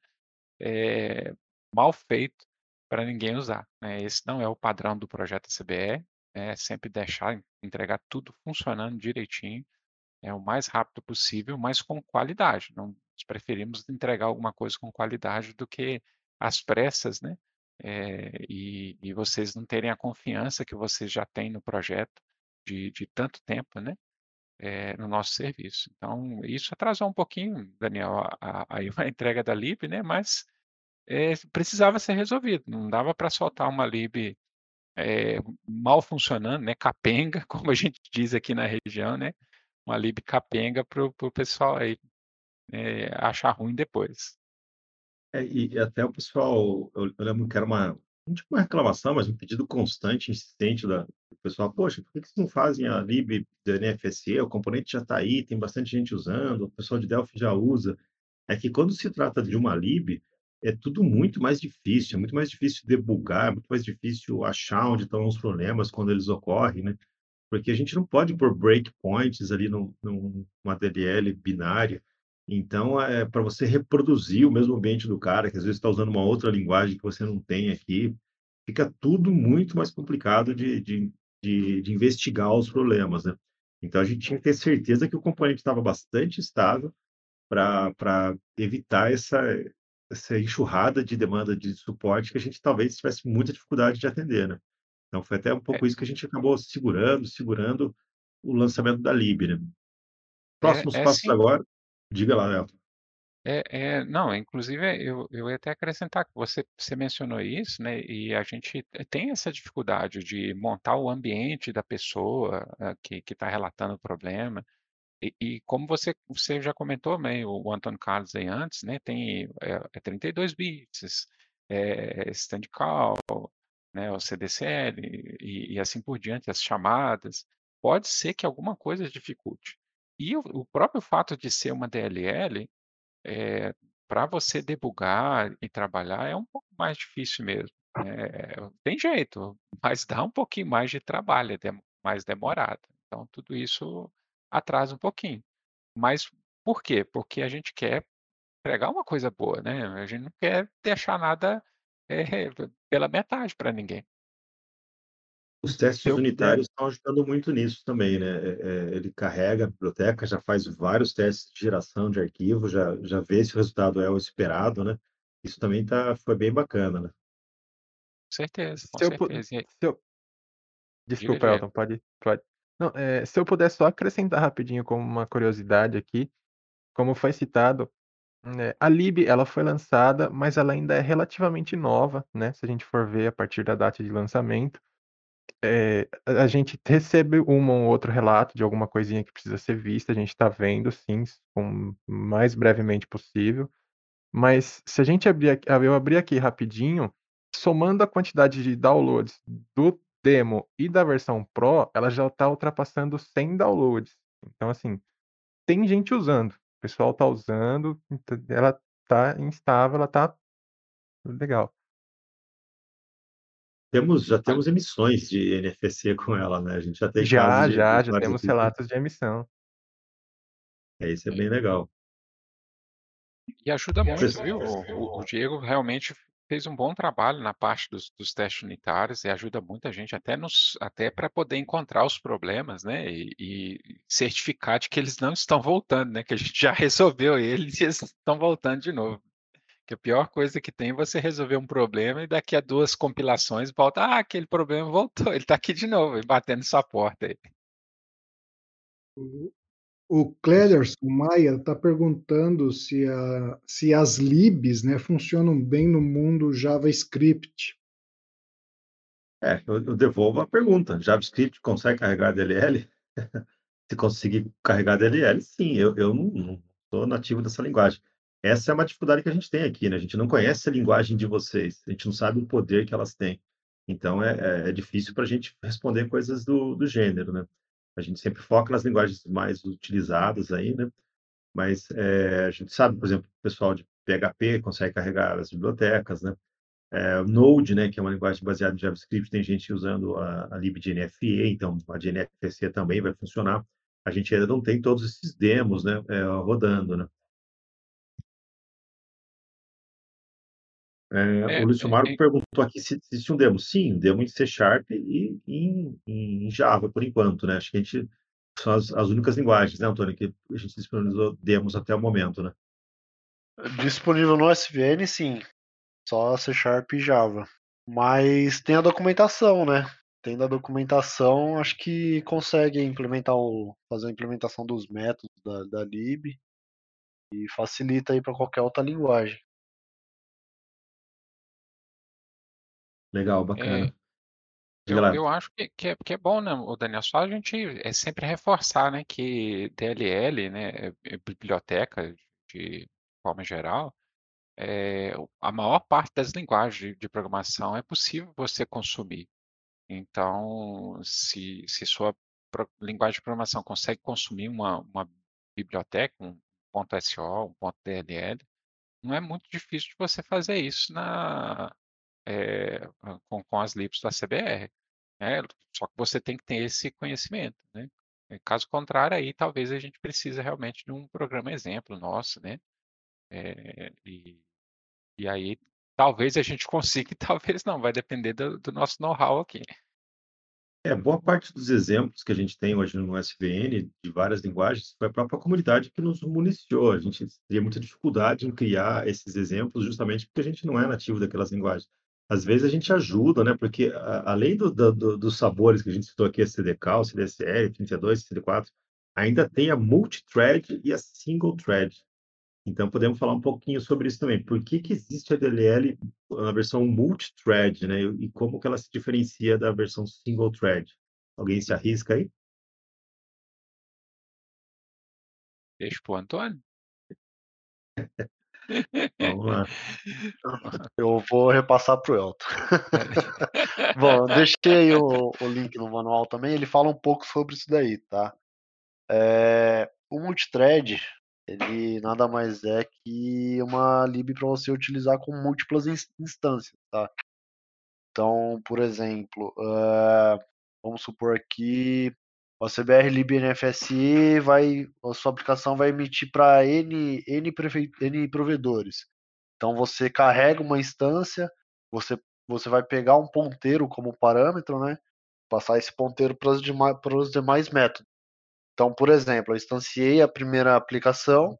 é, mal feito para ninguém usar. Né? Esse não é o padrão do projeto CBE, é sempre deixar, entregar tudo funcionando direitinho, é o mais rápido possível, mas com qualidade. Não nós preferimos entregar alguma coisa com qualidade do que às pressas, né? É, e, e, vocês não terem a confiança que vocês já têm no projeto de, de tanto tempo, né? É, no nosso serviço. Então, isso atrasou um pouquinho, Daniel, a, a, a entrega da lib, né? Mas é, precisava ser resolvido. Não dava para soltar uma lib mal funcionando, né? Capenga, como a gente diz aqui na região, né? Uma lib capenga para o pessoal aí é, achar ruim depois. É, e até o pessoal, eu, eu lembro que era uma, não tipo uma reclamação, mas um pedido constante, insistente da, do pessoal, poxa, por que vocês não fazem a lib do NFSE? O componente já está aí, tem bastante gente usando, o pessoal de Delphi já usa. É que quando se trata de uma lib, é tudo muito mais difícil, é muito mais difícil debugar, é muito mais difícil achar onde estão os problemas quando eles ocorrem, né? Porque a gente não pode pôr breakpoints ali num, numa DLL binária, então, é para você reproduzir o mesmo ambiente do cara, que às vezes está usando uma outra linguagem que você não tem aqui, fica tudo muito mais complicado de, de, de, de investigar os problemas, né? Então, a gente tinha que ter certeza que o componente estava bastante estável para evitar essa, essa enxurrada de demanda de suporte que a gente talvez tivesse muita dificuldade de atender, né? Então, foi até um pouco É. isso que a gente acabou segurando, segurando o lançamento da Lib, né? É, Próximos é passos sim. agora Diga lá, Elton. É, é, não, inclusive eu, eu ia até acrescentar que você, você mencionou isso, né? E a gente tem essa dificuldade de montar o ambiente da pessoa eh, que está relatando o problema. E, e como você, você já comentou, né, o, Antônio Carlos aí antes, né? Tem é, é 32 bits, é, stand call, né, o CDCL e, e assim por diante, as chamadas. Pode ser que alguma coisa dificulte. E o, o próprio fato de ser uma DLL, é, para você debugar e trabalhar é um pouco mais difícil mesmo. É, tem jeito, mas dá um pouquinho mais de trabalho, é mais demorado. Então, tudo isso atrasa um pouquinho. Mas por quê? Porque a gente quer entregar uma coisa boa, né? A gente não quer deixar nada é, pela metade para ninguém. Os testes eu unitários estão ajudando muito nisso também, né? É, é, ele carrega a biblioteca, já faz vários testes de geração de arquivo, já, já vê se o resultado é o esperado, né? Isso também tá, foi bem bacana, né? Com certeza, com se eu, certeza. Se eu, desculpa. Elton, pode, pode. Não, é, se eu puder só acrescentar rapidinho como uma curiosidade aqui, como foi citado, né, a lib ela foi lançada, mas ela ainda é relativamente nova, né? Se a gente for ver a partir da data de lançamento, é, a gente recebe um ou outro relato de alguma coisinha que precisa ser vista, a gente está vendo, sim, o mais brevemente possível. Mas se a gente abrir aqui, eu abrir aqui rapidinho, somando a quantidade de downloads do demo e da versão Pro, ela já está ultrapassando 100 downloads. Então, assim, tem gente usando. O pessoal está usando, ela está instável, ela está legal. Temos, já Olha, temos emissões de NFSC com ela, né? A gente já tem Já, de, de já, já temos relatos de emissão. é, isso é bem legal. E ajuda muito, viu? O, o- o Diego realmente fez um bom trabalho na parte dos, dos testes unitários e ajuda muita gente até nos, até para poder encontrar os problemas, né? E, e certificar de que eles não estão voltando, né? Que a gente já resolveu eles e eles estão voltando de novo. Que a pior coisa que tem é você resolver um problema e daqui a duas compilações volta, ah, aquele problema voltou, ele está aqui de novo, batendo sua porta aí. O Clederson Maia está perguntando se, a, se as libs né, funcionam bem no mundo JavaScript. É, eu, eu devolvo a pergunta. JavaScript consegue carregar DLL? Se conseguir carregar DLL, sim. Eu, eu não sou nativo dessa linguagem. Essa é uma dificuldade que a gente tem aqui, né? A gente não conhece a linguagem de vocês. A gente não sabe o poder que elas têm. Então, é, é, é difícil para a gente responder coisas do, do gênero, né? A gente sempre foca nas linguagens mais utilizadas aí, né? Mas é, a gente sabe, por exemplo, o pessoal de PHP consegue carregar as bibliotecas, né? É, Node, né, que é uma linguagem baseada em JavaScript, tem gente usando a, a libDNFE, então a DNFC também vai funcionar. A gente ainda não tem todos esses demos, né, é, rodando, né? É, É, o Lúcio é, Marco é, perguntou aqui se existe um demo. Sim, um demo em C Sharp e em, em Java, por enquanto, né? Acho que a gente são as, as únicas linguagens, né, Antônio, que a gente disponibilizou demos até o momento, né? Disponível no SVN, sim. Só C Sharp e Java. Mas tem a documentação, né? Tendo a documentação, acho que consegue implementar o, fazer a implementação dos métodos da, da lib e facilita aí para qualquer outra linguagem. Legal, é, bacana. Diga eu, eu acho que, que, é, que é bom, né, o Daniel? Só a gente é sempre reforçar, né, que DLL, né, é- é biblioteca de forma geral, é, a maior parte das linguagens de, de programação é possível você consumir. Então, se, se sua pro- linguagem de programação consegue consumir uma, uma biblioteca, um .so, um .dll, não é muito difícil de você fazer isso na, é, com, com as libs da CBR. né? Só que você tem que ter esse conhecimento, né? É, Caso contrário, aí talvez a gente precise realmente de um programa exemplo nosso, né? É, e, e aí talvez a gente consiga e talvez não, vai depender do, do nosso know-how aqui. É, boa parte dos exemplos que a gente tem hoje no SVN, de várias linguagens, foi a própria comunidade que nos municiou. A gente teria muita dificuldade em criar esses exemplos justamente porque a gente não é nativo daquelas linguagens. Às vezes a gente ajuda, né? Porque a, além do, do, do, dos sabores que a gente citou aqui, a CDK, o CDSL, 32, CD4, ainda tem a multithread e a single thread. Então, podemos falar um pouquinho sobre isso também. Por que, que existe a DLL na versão multithread, né? E como que ela se diferencia da versão single thread? Alguém se arrisca aí? Deixa pro Antônio. Eu vou repassar para o Elton. Bom, deixei o, o link no manual também, ele fala um pouco sobre isso daí, tá? É, o multithread, ele nada mais é que uma lib para você utilizar com múltiplas instâncias, tá? Então, por exemplo, uh, vamos supor que o CBR lib NFSE vai, a sua aplicação vai emitir para N, N, N provedores. Então você carrega uma instância, você, você vai pegar um ponteiro como parâmetro, né? Passar esse ponteiro para os demais, demais métodos. Então, por exemplo, eu instanciei a primeira aplicação,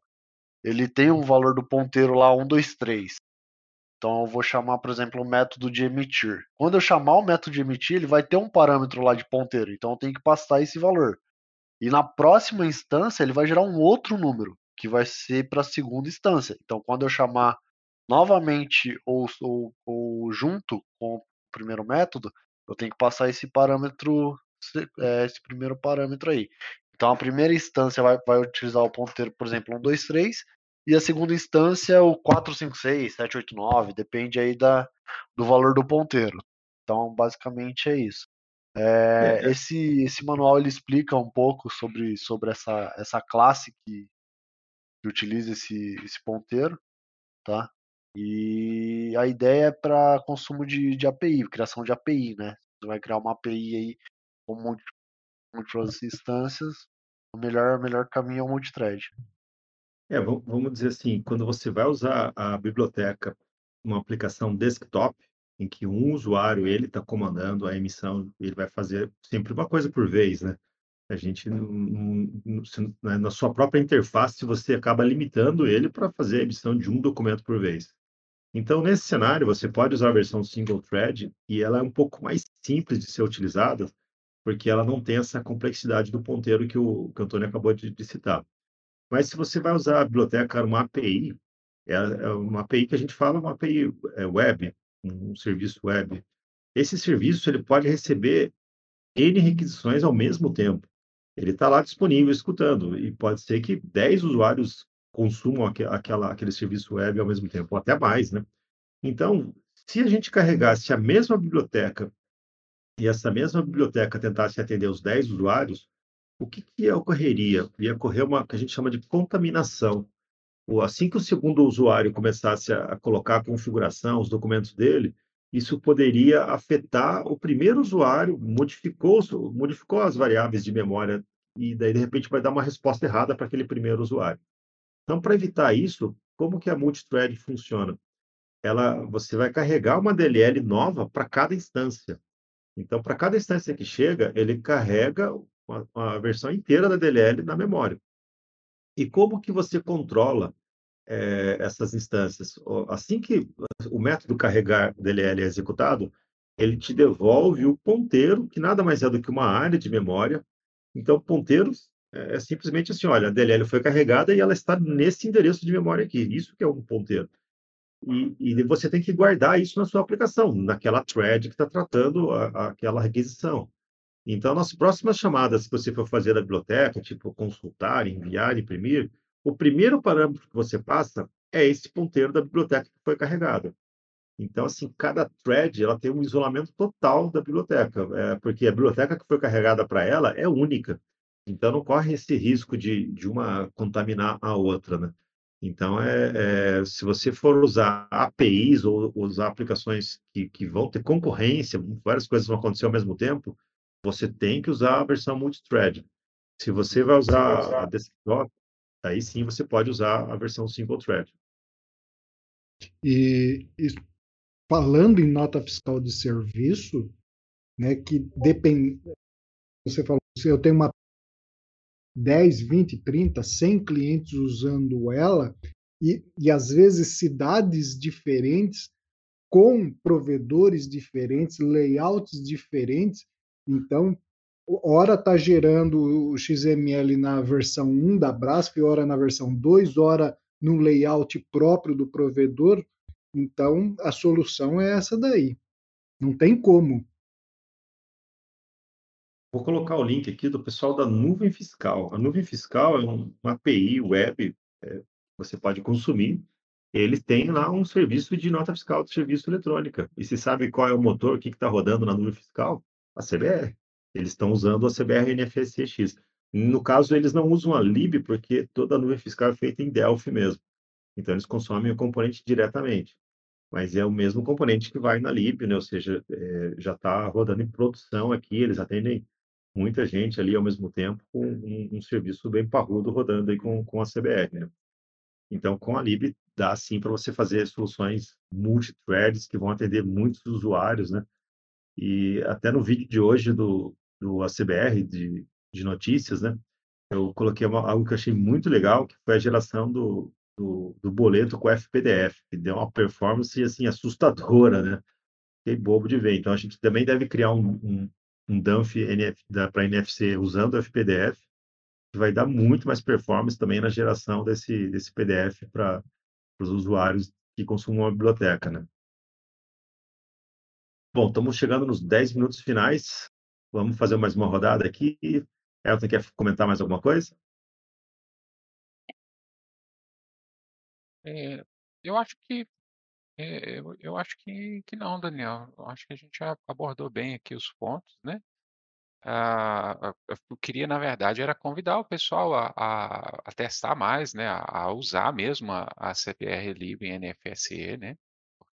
ele tem um valor do ponteiro lá 1, 2, 3. Então eu vou chamar, por exemplo, o método de emitir. Quando eu chamar o método de emitir, ele vai ter um parâmetro lá de ponteiro, então eu tenho que passar esse valor. E na próxima instância, ele vai gerar um outro número, que vai ser para a segunda instância. Então, quando eu chamar novamente ou, ou, ou, junto com o primeiro método, eu tenho que passar esse parâmetro, esse primeiro parâmetro aí. Então a primeira instância vai, vai utilizar o ponteiro, por exemplo, 1, 2, 3, e a segunda instância o 4, 5, 6, 7, 8, 9, depende aí da, do valor do ponteiro. Então, basicamente é isso. É, é. Esse, esse manual ele explica um pouco sobre, sobre essa, essa classe que, que utiliza esse, esse ponteiro, tá? E a ideia é para consumo de, de API, criação de API, né? Você vai criar uma API aí com múltiplas instâncias, o melhor, o melhor caminho é o multithread. É, vamos dizer assim, quando você vai usar a biblioteca, uma aplicação desktop, em que um usuário ele está comandando a emissão, ele vai fazer sempre uma coisa por vez, né? A gente na na sua própria interface você acaba limitando ele para fazer a emissão de um documento por vez. Então, nesse cenário, você pode usar a versão single thread e ela é um pouco mais simples de ser utilizada, porque ela não tem essa complexidade do ponteiro que o, que o Antônio acabou de, de citar. Mas se você vai usar a biblioteca uma API, é, é uma API que a gente fala, uma API é, web, um serviço web. Esse serviço ele pode receber N requisições ao mesmo tempo. Ele está lá disponível, escutando, e pode ser que 10 usuários consumam aque- aquela, aquele serviço web ao mesmo tempo, ou até mais, né? Então, se a gente carregasse a mesma biblioteca e essa mesma biblioteca tentasse atender os 10 usuários, o que, que ocorreria? Ia ocorrer uma que a gente chama de contaminação. Assim que o segundo usuário começasse a, colocar a configuração, os documentos dele, isso poderia afetar o primeiro usuário, modificou, modificou as variáveis de memória e daí de repente vai dar uma resposta errada para aquele primeiro usuário. Então, para evitar isso, como que a multithread funciona? Ela, você vai carregar uma DLL nova para cada instância. Então, para cada instância que chega, ele carrega uma versão inteira da DLL na memória. E como que você controla eh, essas instâncias? Assim que o método carregar DLL é executado, ele te devolve o ponteiro, que nada mais é do que uma área de memória. Então, ponteiros é, é simplesmente assim, olha, a DLL foi carregada e ela está nesse endereço de memória aqui. Isso que é um ponteiro. E, e você tem que guardar isso na sua aplicação, naquela thread que está tratando a- a- aquela requisição. Então, nas próximas chamadas que você for fazer da biblioteca, tipo consultar, enviar, imprimir, o primeiro parâmetro que você passa é esse ponteiro da biblioteca que foi carregada. Então, assim, cada thread ela tem um isolamento total da biblioteca, é, porque a biblioteca que foi carregada para ela é única. Então, não corre esse risco de, de uma contaminar a outra, né? Então, é, é, se você for usar APIs ou usar aplicações que, que vão ter concorrência, várias coisas vão acontecer ao mesmo tempo, você tem que usar a versão multithread. Se você vai usar a desktop, aí sim você pode usar a versão single thread. E, e falando em nota fiscal de serviço, né, que depende, você falou, se eu tenho uma 10, 20, 30, 100 clientes usando ela, e, e às vezes cidades diferentes, com provedores diferentes, layouts diferentes, então, hora está gerando o XML na versão 1 da Brasp, hora na versão 2, hora no layout próprio do provedor, então a solução é essa daí. Não tem como. Vou colocar o link aqui do pessoal da Nuvem Fiscal. A Nuvem Fiscal é um- uma API web é, você pode consumir. Eles têm lá um serviço de nota fiscal de serviço eletrônica. E se sabe qual é o motor, o que está rodando na nuvem fiscal? A CBR. Eles estão usando a CBR NFSX. No caso, eles não usam a lib porque toda a nuvem fiscal é feita em Delphi mesmo. Então, eles consomem o componente diretamente. Mas é o mesmo componente que vai na lib, né? Ou seja, é, já está rodando em produção aqui. Eles atendem muita gente ali ao mesmo tempo com um, um serviço bem parrudo rodando aí com, com a CBR, né? Então, com a lib dá sim para você fazer soluções multi-threads que vão atender muitos usuários, né? E até no vídeo de hoje do, do ACBR, de, de notícias, né? Eu coloquei uma, algo que eu achei muito legal, que foi a geração do, do, do boleto com FPDF, que deu uma performance, assim, assustadora, né? Fiquei bobo de ver. Então, a gente também deve criar um, um, um dump para NFC usando o FPDF, que vai dar muito mais performance também na geração desse, desse PDF para os usuários que consumam a biblioteca, né? Bom, estamos chegando nos 10 minutos finais. Vamos fazer mais uma rodada aqui. Elton, quer comentar mais alguma coisa? É, eu acho que é, eu, eu acho que, que não, Daniel. Eu acho que a gente já abordou bem aqui os pontos, né? Ah, eu eu queria, na verdade, era convidar o pessoal a, a- a testar mais, né? A, a usar mesmo a, a Lib em NFSE, né?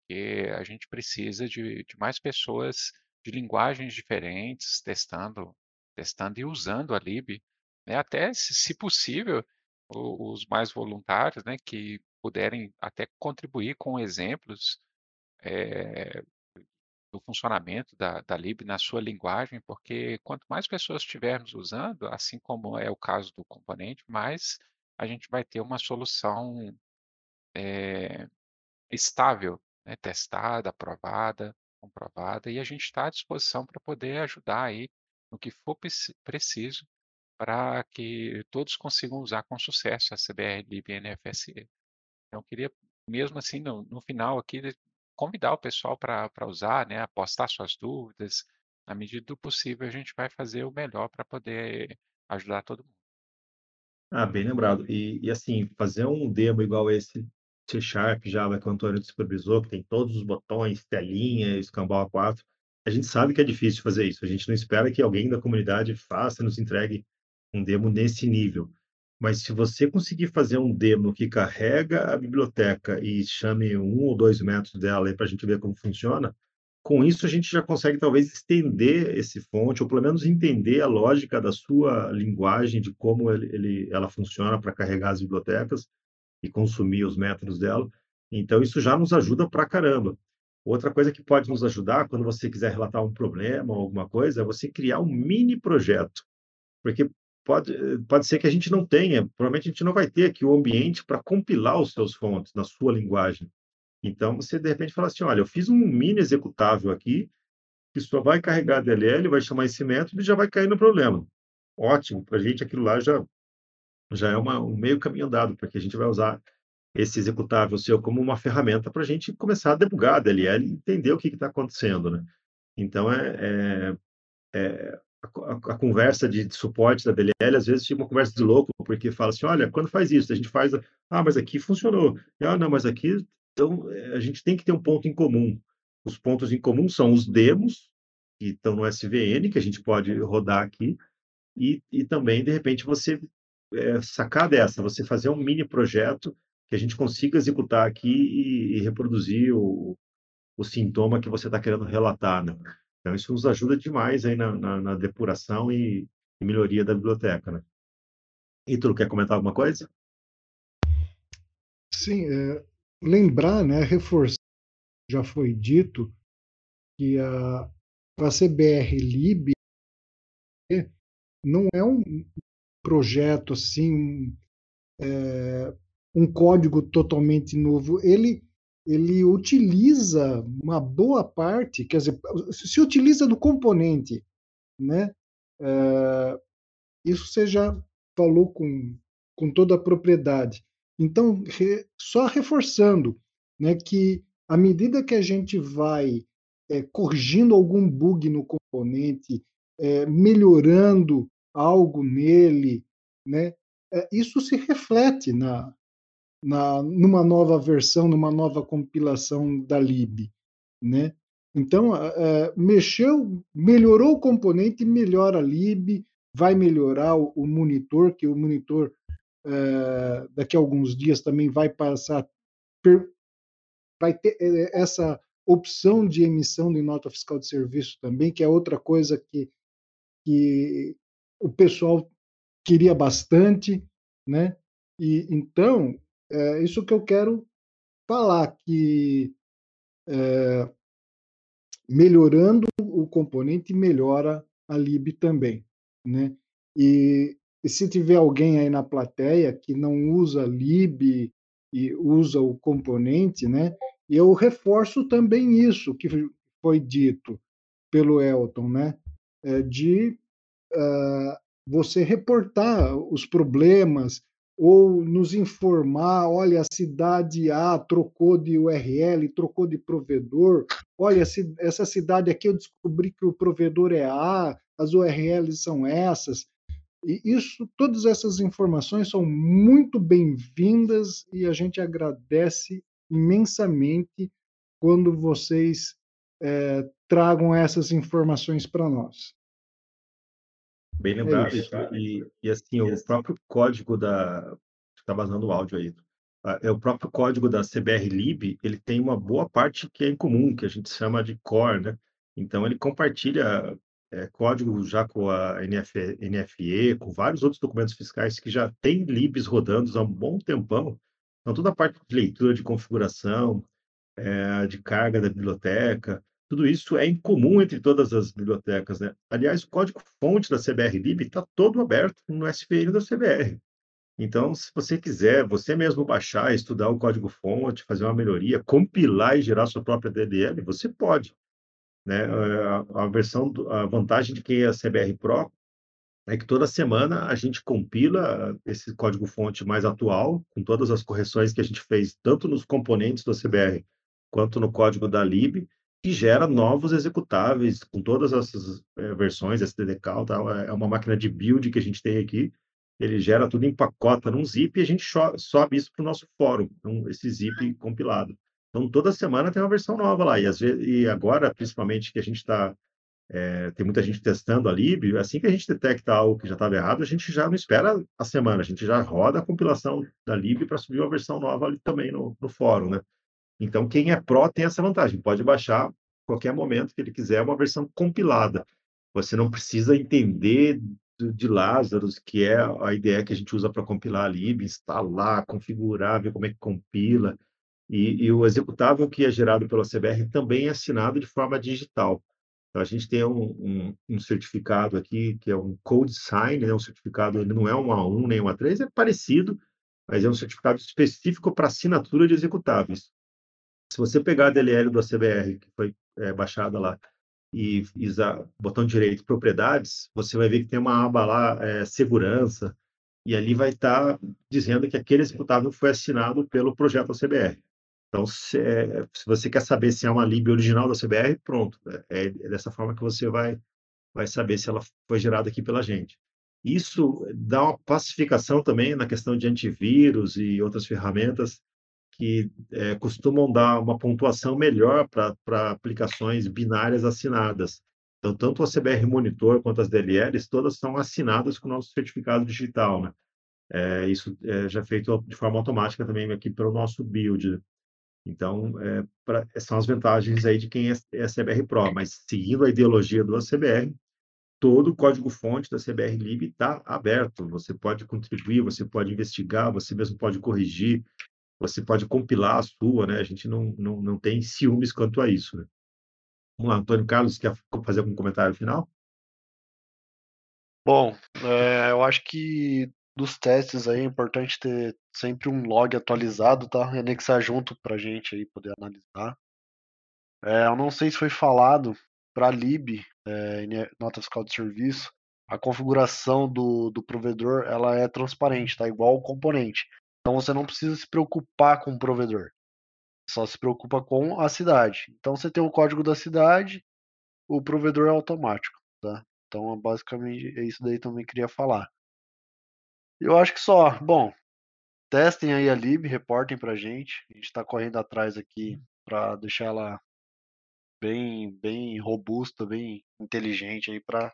Porque a gente precisa de, de mais pessoas de linguagens diferentes testando, testando e usando a Lib, né? Até, se, se possível, os mais voluntários, né, que puderem até contribuir com exemplos é, do funcionamento da, da lib na sua linguagem, porque quanto mais pessoas estivermos usando, assim como é o caso do componente, mais a gente vai ter uma solução é, estável, né, testada, aprovada, comprovada, e a gente está à disposição para poder ajudar aí no que for preciso para que todos consigam usar com sucesso a CBR Lib NFSE. Então, eu queria, mesmo assim, no, no final aqui, convidar o pessoal para usar, né, apostar suas dúvidas. Na medida do possível, a gente vai fazer o melhor para poder ajudar todo mundo. Ah, bem lembrado. E, e assim, fazer um demo igual esse C Sharp, Java, que o Antônio supervisor, que tem todos os botões, telinha, escambau A4, a gente sabe que é difícil fazer isso. A gente não espera que alguém da comunidade faça, nos entregue um demo nesse nível. Mas se você conseguir fazer um demo que carrega a biblioteca e chame um ou dois métodos dela para a gente ver como funciona, com isso a gente já consegue talvez estender esse fonte, ou pelo menos entender a lógica da sua linguagem, de como ele, ele ela funciona para carregar as bibliotecas e consumir os métodos dela. Então, isso já nos ajuda para caramba. Outra coisa que pode nos ajudar, quando você quiser relatar um problema ou alguma coisa, é você criar um mini projeto. Porque pode, pode ser que a gente não tenha, provavelmente a gente não vai ter aqui o ambiente para compilar os seus fontes na sua linguagem. Então, você de repente fala assim: olha, eu fiz um mini executável aqui, que só vai carregar DLL, vai chamar esse método e já vai cair no problema. Ótimo, para a gente aquilo lá já, já é uma, um meio caminho andado, porque a gente vai usar esse executável seu como uma ferramenta para a gente começar a debugar a DLL e entender o que está acontecendo. Né? Então, é, é, é a, a, conversa de, suporte da DLL, às vezes fica uma conversa de louco, porque fala assim, olha, quando faz isso, a gente faz, ah, mas aqui funcionou, ah, não, mas aqui, então, eh, a gente tem que ter um ponto em comum. Os pontos em comum são os demos, que estão no SVN, que a gente pode rodar aqui, e, e também, de repente, você é, sacar dessa, você fazer um mini projeto que a gente consiga executar aqui e, e reproduzir o, o sintoma que você está querendo relatar, né? Então, isso nos ajuda demais aí na, na, na depuração e, e, melhoria da biblioteca, né? Ítalo, quer comentar alguma coisa? Sim, é, lembrar, né, reforçar, já foi dito, que a, a CBR Lib não é um projeto assim, é, um código totalmente novo. Ele ele utiliza uma boa parte, quer dizer, se utiliza do componente, né? Uh, isso você já falou com, com toda a propriedade. Então, re, só reforçando, né, que à medida que a gente vai é, corrigindo algum bug no componente, é, melhorando algo nele, né, é, isso se reflete na, na, numa nova versão, numa nova compilação da lib, né? Então, é, mexeu, melhorou o componente, melhora a lib, vai melhorar o, o monitor, que o monitor é, daqui a alguns dias também vai passar, per, vai ter essa opção de emissão de nota fiscal de serviço também, que é outra coisa que, que o pessoal queria bastante, né? E então é isso que eu quero falar, que é, melhorando o componente melhora a lib também, né? E, e, se tiver alguém aí na plateia que não usa lib e usa o componente, né? Eu reforço também isso que foi dito pelo Elton, né? É de uh, você reportar os problemas, ou nos informar, olha, a cidade A trocou de URL, trocou de provedor, olha, essa cidade aqui eu descobri que o provedor é A, as URLs são essas. E isso, todas essas informações são muito bem-vindas e a gente agradece imensamente quando vocês é, tragam essas informações para nós. Bem é lembrado. É e, e, assim, o próprio código da. Está vazando o áudio aí. Ah, é o próprio código da CBR-Lib, ele tem uma boa parte que é em comum, que a gente chama de core, né? Então, ele compartilha é, código já com a NF, NFE, com vários outros documentos fiscais que já tem libs rodando há um bom tempão. Então, toda a parte de leitura de configuração, é, de carga da biblioteca, tudo isso é incomum entre todas as bibliotecas. Né? Aliás, o código-fonte da CBR-Lib está todo aberto no SPN da CBR. Então, se você quiser, você mesmo baixar, estudar o código-fonte, fazer uma melhoria, compilar e gerar sua própria DLL, você pode. Né? A, a versão, a vantagem de quem é a CBR Pro é que toda semana a gente compila esse código-fonte mais atual, com todas as correções que a gente fez, tanto nos componentes do CBR quanto no código da lib, que gera novos executáveis com todas essas é, versões, SDDK, tal. É uma máquina de build que a gente tem aqui. Ele gera tudo em pacota num zip e a gente sobe isso para o nosso fórum, então, esse zip compilado. Então, toda semana tem uma versão nova lá. E, às vezes, e agora, principalmente, que a gente está. É, tem muita gente testando a lib, assim que a gente detecta algo que já estava errado, a gente já não espera a semana, a gente já roda a compilação da lib para subir uma versão nova ali também no, no fórum, né? Então, quem é pró tem essa vantagem, pode baixar qualquer momento que ele quiser uma versão compilada. Você não precisa entender de Lazarus, que é a ideia que a gente usa para compilar a lib, instalar, configurar, ver como é que compila. E, e, o executável que é gerado pela CBR também é assinado de forma digital. Então, a gente tem um, um, um certificado aqui, que é um Code Sign, né? um certificado, ele não é um A1 nem um A3, é parecido, mas é um certificado específico para assinatura de executáveis. Se você pegar a DLL do ACBR, que foi é, baixada lá, e usar botão direito propriedades, você vai ver que tem uma aba lá, é, segurança, e ali vai estar tá dizendo que aquele executável foi assinado pelo projeto ACBR. Então, se, é, se, você quer saber se é uma lib original da CBR, pronto. É, é, dessa forma que você vai, vai saber se ela foi gerada aqui pela gente. Isso dá uma pacificação também na questão de antivírus e outras ferramentas que é, costumam dar uma pontuação melhor para aplicações binárias assinadas. Então, tanto a CBR Monitor quanto as DLLs, todas são assinadas com o nosso certificado digital. Né? É, isso é já feito de forma automática também aqui pelo nosso build. Então, é, pra, são as vantagens aí de quem é, é CBR Pro, mas seguindo a ideologia do ACBR, todo o código-fonte da CBR Lib está aberto. Você pode contribuir, você pode investigar, você mesmo pode corrigir, você pode compilar a sua, né? A gente não, não, não tem ciúmes quanto a isso, né? Vamos lá, Antônio Carlos, quer fazer algum comentário final? Bom, é, eu acho que dos testes aí é importante ter sempre um log atualizado, tá? E anexar junto pra gente aí poder analisar. É, eu não sei se foi falado para lib, é, nota fiscal de serviço, a configuração do, do provedor ela é transparente, tá? Igual o componente. Então você não precisa se preocupar com o provedor. Só se preocupa com a cidade. Então você tem o código da cidade, o provedor é automático, tá? Então basicamente é isso daí também queria falar. Eu acho que só. Bom, testem aí a lib, reportem pra gente. A gente está correndo atrás aqui para deixar ela bem, bem robusta, bem inteligente aí para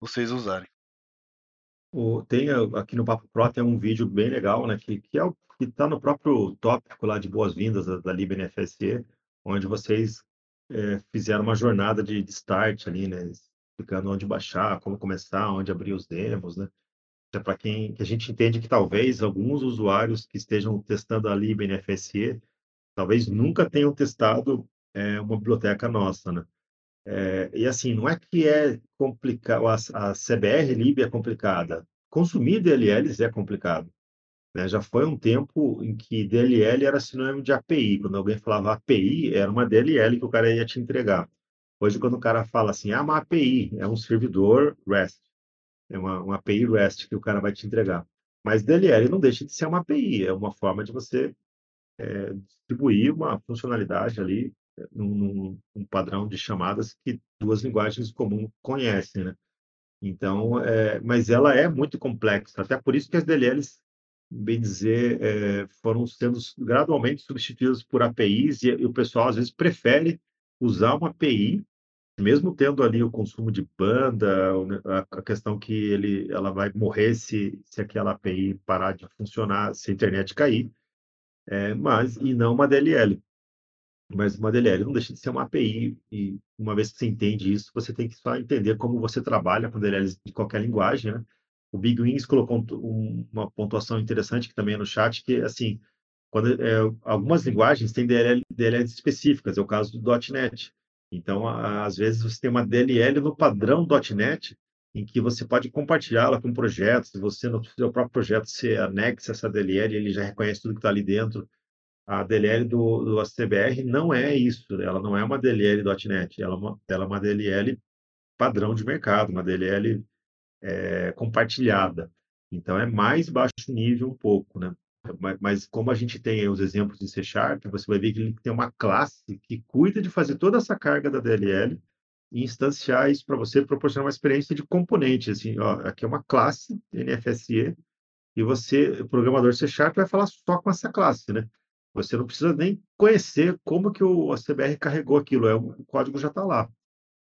vocês usarem. O, tem aqui no Papo Pro tem um vídeo bem legal, né? Que, que é o que está no próprio tópico lá de boas-vindas da, da onde vocês é, fizeram uma jornada de, de, start ali, né? Explicando onde baixar, como começar, onde abrir os demos, né? É para quem que a gente entende que talvez alguns usuários que estejam testando a LibNFSE talvez nunca tenham testado é, uma biblioteca nossa, né? É, e assim, não é que é complicado, a, a CBR Lib é complicada. Consumir DLLs é complicado. Né? Já foi um tempo em que DLL era sinônimo de API. Quando alguém falava API, era uma DLL que o cara ia te entregar. Hoje, quando o cara fala assim, ah, uma API, é um servidor REST. É uma, uma API REST que o cara vai te entregar. Mas DLL não deixa de ser uma API, é uma forma de você é, distribuir uma funcionalidade ali num, num, padrão de chamadas que duas linguagens comuns conhecem, né? Então, é, mas ela é muito complexa, até por isso que as DLLs, bem dizer, é, foram sendo gradualmente substituídas por APIs e, e, o pessoal às vezes prefere usar uma API, mesmo tendo ali o consumo de banda, a, a questão que ele, ela vai morrer se, se aquela API parar de funcionar, se a internet cair, é, mas e não uma DLL. Mas uma DLL não deixa de ser uma API, e uma vez que você entende isso, você tem que só entender como você trabalha com DLLs de qualquer linguagem, né? O Big Wings colocou um, uma pontuação interessante que também é no chat, que assim, quando, é, algumas linguagens têm DLL, DLLs específicas, é o caso do .NET. Então, a, às vezes, você tem uma DLL no padrão .NET, em que você pode compartilhá-la com projetos, você no seu próprio projeto você anexa essa DLL, ele já reconhece tudo que está ali dentro. A DLL do, do ACBR não é isso, ela não é uma DLL .NET, ela é uma, ela é uma DLL padrão de mercado, uma DLL é, compartilhada. Então, é mais baixo nível um pouco, né? Mas, mas, como a gente tem os exemplos de C Sharp, você vai ver que ele tem uma classe que cuida de fazer toda essa carga da DLL e instanciar isso para você, proporcionar uma experiência de componente. Assim, ó, aqui é uma classe NFSE e você, programador C Sharp, vai falar só com essa classe, né? Você não precisa nem conhecer como que o CBR carregou aquilo, é, o código já está lá.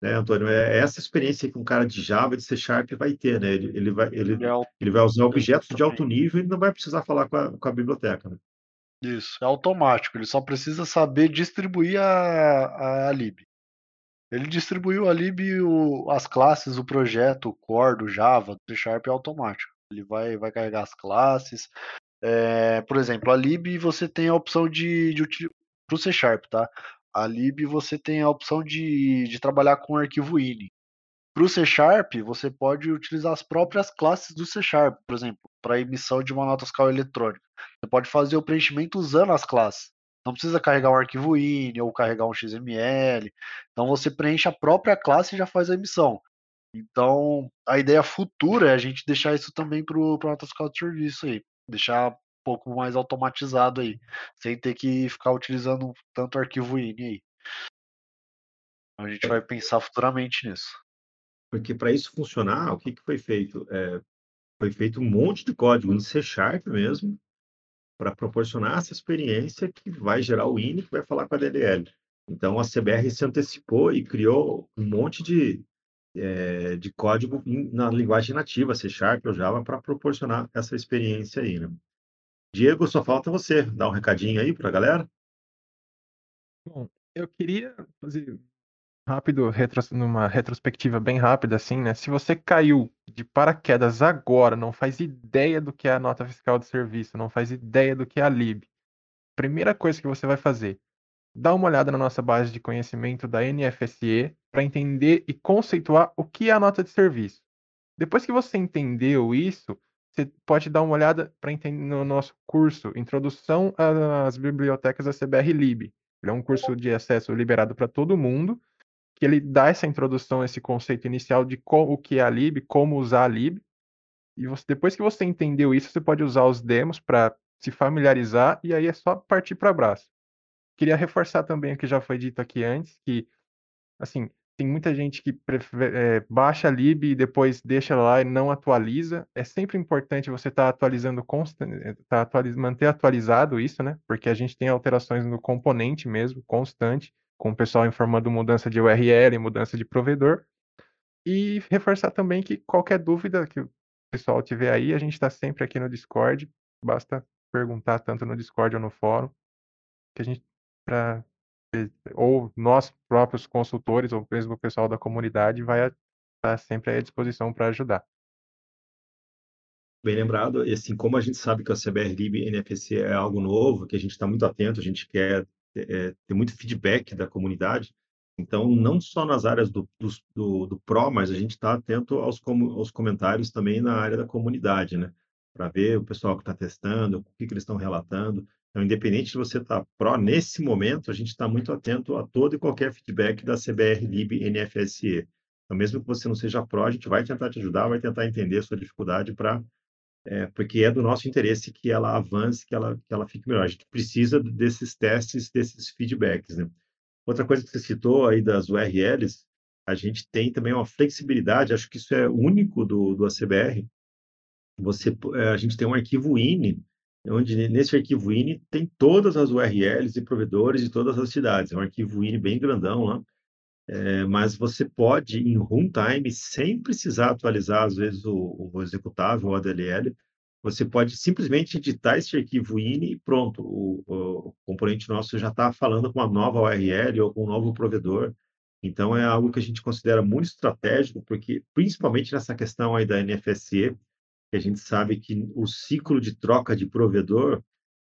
Né, Antônio? É essa experiência que um cara de Java, de C Sharp vai ter, né? Ele, ele, vai, ele, ele vai usar objetos de alto nível e não vai precisar falar com a, com a biblioteca, né? Isso, é automático. Ele só precisa saber distribuir a, a lib. Ele distribuiu a lib, o, as classes, o projeto, o core do Java, do C Sharp é automático. Ele vai, vai carregar as classes. É, por exemplo, a lib você tem a opção de, de para o C Sharp, tá? A lib você tem a opção de, de trabalhar com arquivo ini. Para o C Sharp, você pode utilizar as próprias classes do C Sharp, por exemplo, para emissão de uma nota fiscal eletrônica. Você pode fazer o preenchimento usando as classes. Não precisa carregar um arquivo ini ou carregar um XML. Então você preenche a própria classe e já faz a emissão. Então, a ideia futura é a gente deixar isso também para o nota fiscal de serviço aí. Deixar pouco mais automatizado aí, sem ter que ficar utilizando tanto arquivo INI aí. Então, a gente vai pensar futuramente nisso. Porque para isso funcionar, o que, que foi feito? É, foi feito um monte de código em C Sharp mesmo, para proporcionar essa experiência que vai gerar o INI, que vai falar com a DLL. Então, a CBR se antecipou e criou um monte de, é, de código na linguagem nativa, C Sharp ou Java, para proporcionar essa experiência aí. Né? Diego, só falta você dar um recadinho aí para a galera. Bom, eu queria fazer rápido, numa retrospectiva bem rápida, assim, né? Se você caiu de paraquedas agora, não faz ideia do que é a nota fiscal de serviço, não faz ideia do que é a LIB, primeira coisa que você vai fazer, dá uma olhada na nossa base de conhecimento da NFSE para entender e conceituar o que é a nota de serviço. Depois que você entendeu isso, você pode dar uma olhada para entender no nosso curso Introdução às Bibliotecas da CBR Lib. Ele é um curso de acesso liberado para todo mundo, que ele dá essa introdução, esse conceito inicial de o que é a lib, como usar a lib. E você, depois que você entendeu isso, você pode usar os demos para se familiarizar e aí é só partir para abraço. Queria reforçar também o que já foi dito aqui antes, que assim, tem muita gente que é, baixa a lib e depois deixa lá e não atualiza. É sempre importante você estar tá atualizando, tá atualiz manter atualizado isso, né? Porque a gente tem alterações no componente mesmo, constante, com o pessoal informando mudança de URL, mudança de provedor. E reforçar também que qualquer dúvida que o pessoal tiver aí, a gente está sempre aqui no Discord. Basta perguntar tanto no Discord ou no fórum, que a gente ou nós próprios consultores, ou mesmo o pessoal da comunidade, vai estar sempre à disposição para ajudar. Bem lembrado, e assim, como a gente sabe que a CBR Lib NFC é algo novo, que a gente está muito atento, a gente quer é, ter muito feedback da comunidade, então, não só nas áreas do, do, do, do Pro, mas a gente está atento aos, com, aos comentários também na área da comunidade, né? Para ver o pessoal que está testando, o que, que eles estão relatando. Então, independente de você estar tá pró, nesse momento, a gente está muito atento a todo e qualquer feedback da CBR Lib NFSE. Então, mesmo que você não seja pró, a gente vai tentar te ajudar, vai tentar entender a sua dificuldade para é, porque é do nosso interesse que ela avance, que ela, que ela fique melhor. A gente precisa desses testes, desses feedbacks, né? Outra coisa que você citou aí das URLs, a gente tem também uma flexibilidade, acho que isso é único do, do ACBR. Você, é, a gente tem um arquivo INI onde nesse arquivo INI tem todas as URLs e provedores de todas as cidades. É um arquivo INI bem grandão lá. É, mas você pode, em runtime, sem precisar atualizar, às vezes, o, o executável, o ADLL, você pode simplesmente editar esse arquivo ini e pronto, o, o componente nosso já está falando com uma nova URL ou com um novo provedor. Então, é algo que a gente considera muito estratégico, porque, principalmente nessa questão aí da NFSE, que a gente sabe que o ciclo de troca de provedor,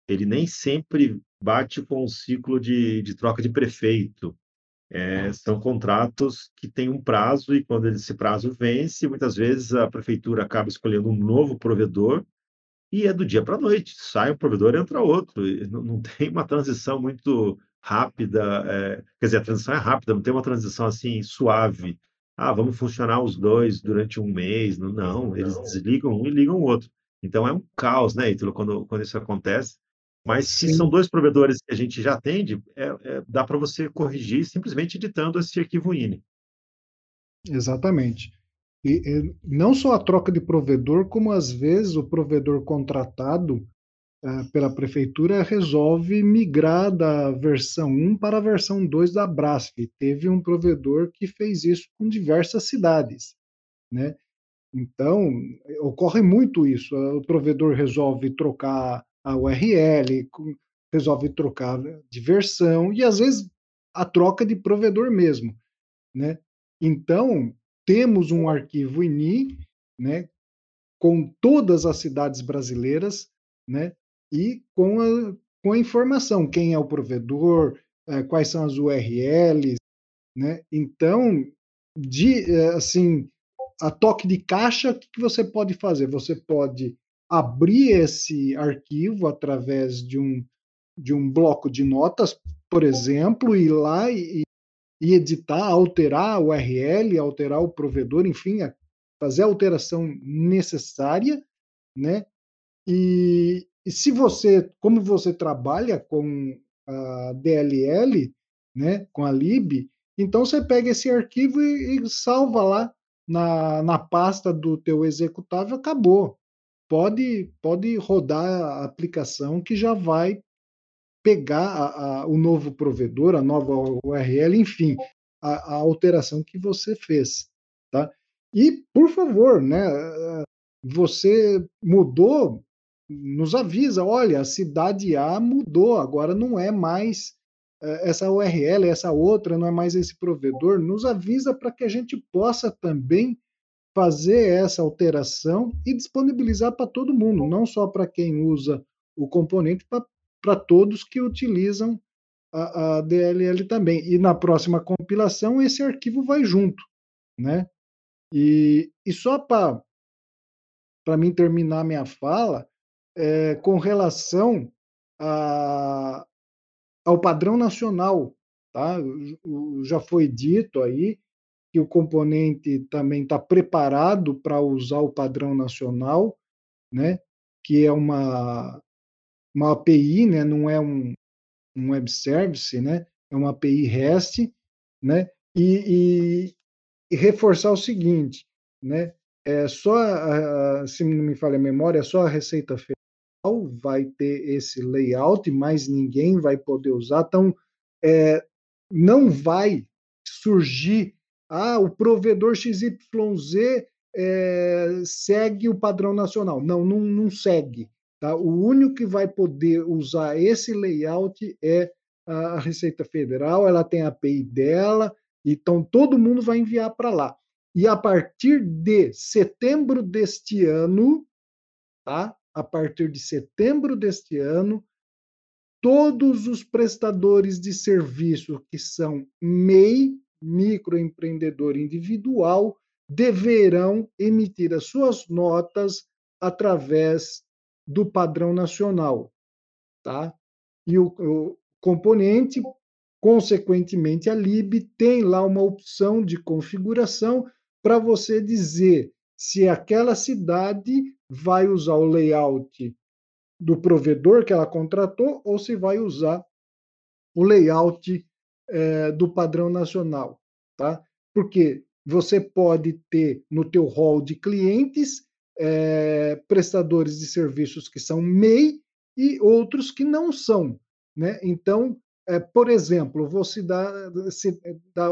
ele nem sempre bate com o ciclo de, de troca de prefeito. É, são contratos que têm um prazo e quando esse prazo vence, muitas vezes a prefeitura acaba escolhendo um novo provedor e é do dia para a noite. Sai um provedor, entra outro. Não, não, tem uma transição muito rápida. É, quer dizer, a transição é rápida, não tem uma transição assim suave. Ah, vamos funcionar os dois durante um mês. Não, não eles desligam um e ligam o outro. Então é um caos, né, Ítalo, quando, quando isso acontece. Mas se são dois provedores que a gente já atende, é, é, dá para você corrigir simplesmente editando esse arquivo INI. Exatamente. E, e, não só a troca de provedor, como às vezes o provedor contratado pela prefeitura resolve migrar da versão 1 para a versão 2 da Brasf. Teve um provedor que fez isso com diversas cidades. Né? Então, ocorre muito isso. O provedor resolve trocar a URL, resolve trocar de versão e às vezes a troca de provedor mesmo, né? Então, temos um arquivo INI, né, com todas as cidades brasileiras, né, e com a, com a informação, quem é o provedor, é, quais são as URLs, né? Então, de é, assim, a toque de caixa, o que, que você pode fazer? Você pode abrir esse arquivo através de um, de um bloco de notas, por exemplo, ir lá e, e editar, alterar a URL, alterar o provedor, enfim, fazer a alteração necessária, né? E, e se você, como você trabalha com a DLL, né, com a lib, então você pega esse arquivo e, e salva lá na, na pasta do teu executável, acabou pode, pode rodar a aplicação que já vai pegar a, a, o novo provedor, a nova URL, enfim, a, a, alteração que você fez, tá? E, por favor, né, você mudou, nos avisa, olha, a cidade A mudou, agora não é mais eh, essa URL, essa outra, não é mais esse provedor, nos avisa para que a gente possa também fazer essa alteração e disponibilizar para todo mundo, não só para quem usa o componente, para todos que utilizam a, a, DLL também. E na próxima compilação, esse arquivo vai junto. Né? E, e só para mim terminar minha fala, é, com relação a, ao padrão nacional, tá? já foi dito aí que o componente também está preparado para usar o padrão nacional, né? que é uma, uma API, né? não é um, um web service, né? é uma API REST, né? e, e, e reforçar o seguinte, né? é só, se não me falha a memória, é só a Receita Federal vai ter esse layout, mais ninguém vai poder usar, então é, não vai surgir ah, o provedor XYZ é, segue o padrão nacional. Não, não, não segue. Tá? O único que vai poder usar esse layout é a Receita Federal, ela tem a API dela, então todo mundo vai enviar para lá. E a partir de setembro deste ano, tá? A partir de setembro deste ano, todos os prestadores de serviço que são MEI microempreendedor individual deverão emitir as suas notas através do padrão nacional, tá? E o, o componente, consequentemente, a lib tem lá uma opção de configuração para você dizer se aquela cidade vai usar o layout do provedor que ela contratou ou se vai usar o layout é, do padrão nacional, tá? Porque você pode ter no teu hall de clientes é, prestadores de serviços que são MEI e outros que não são, né? Então, é, por exemplo, vou citar, citar,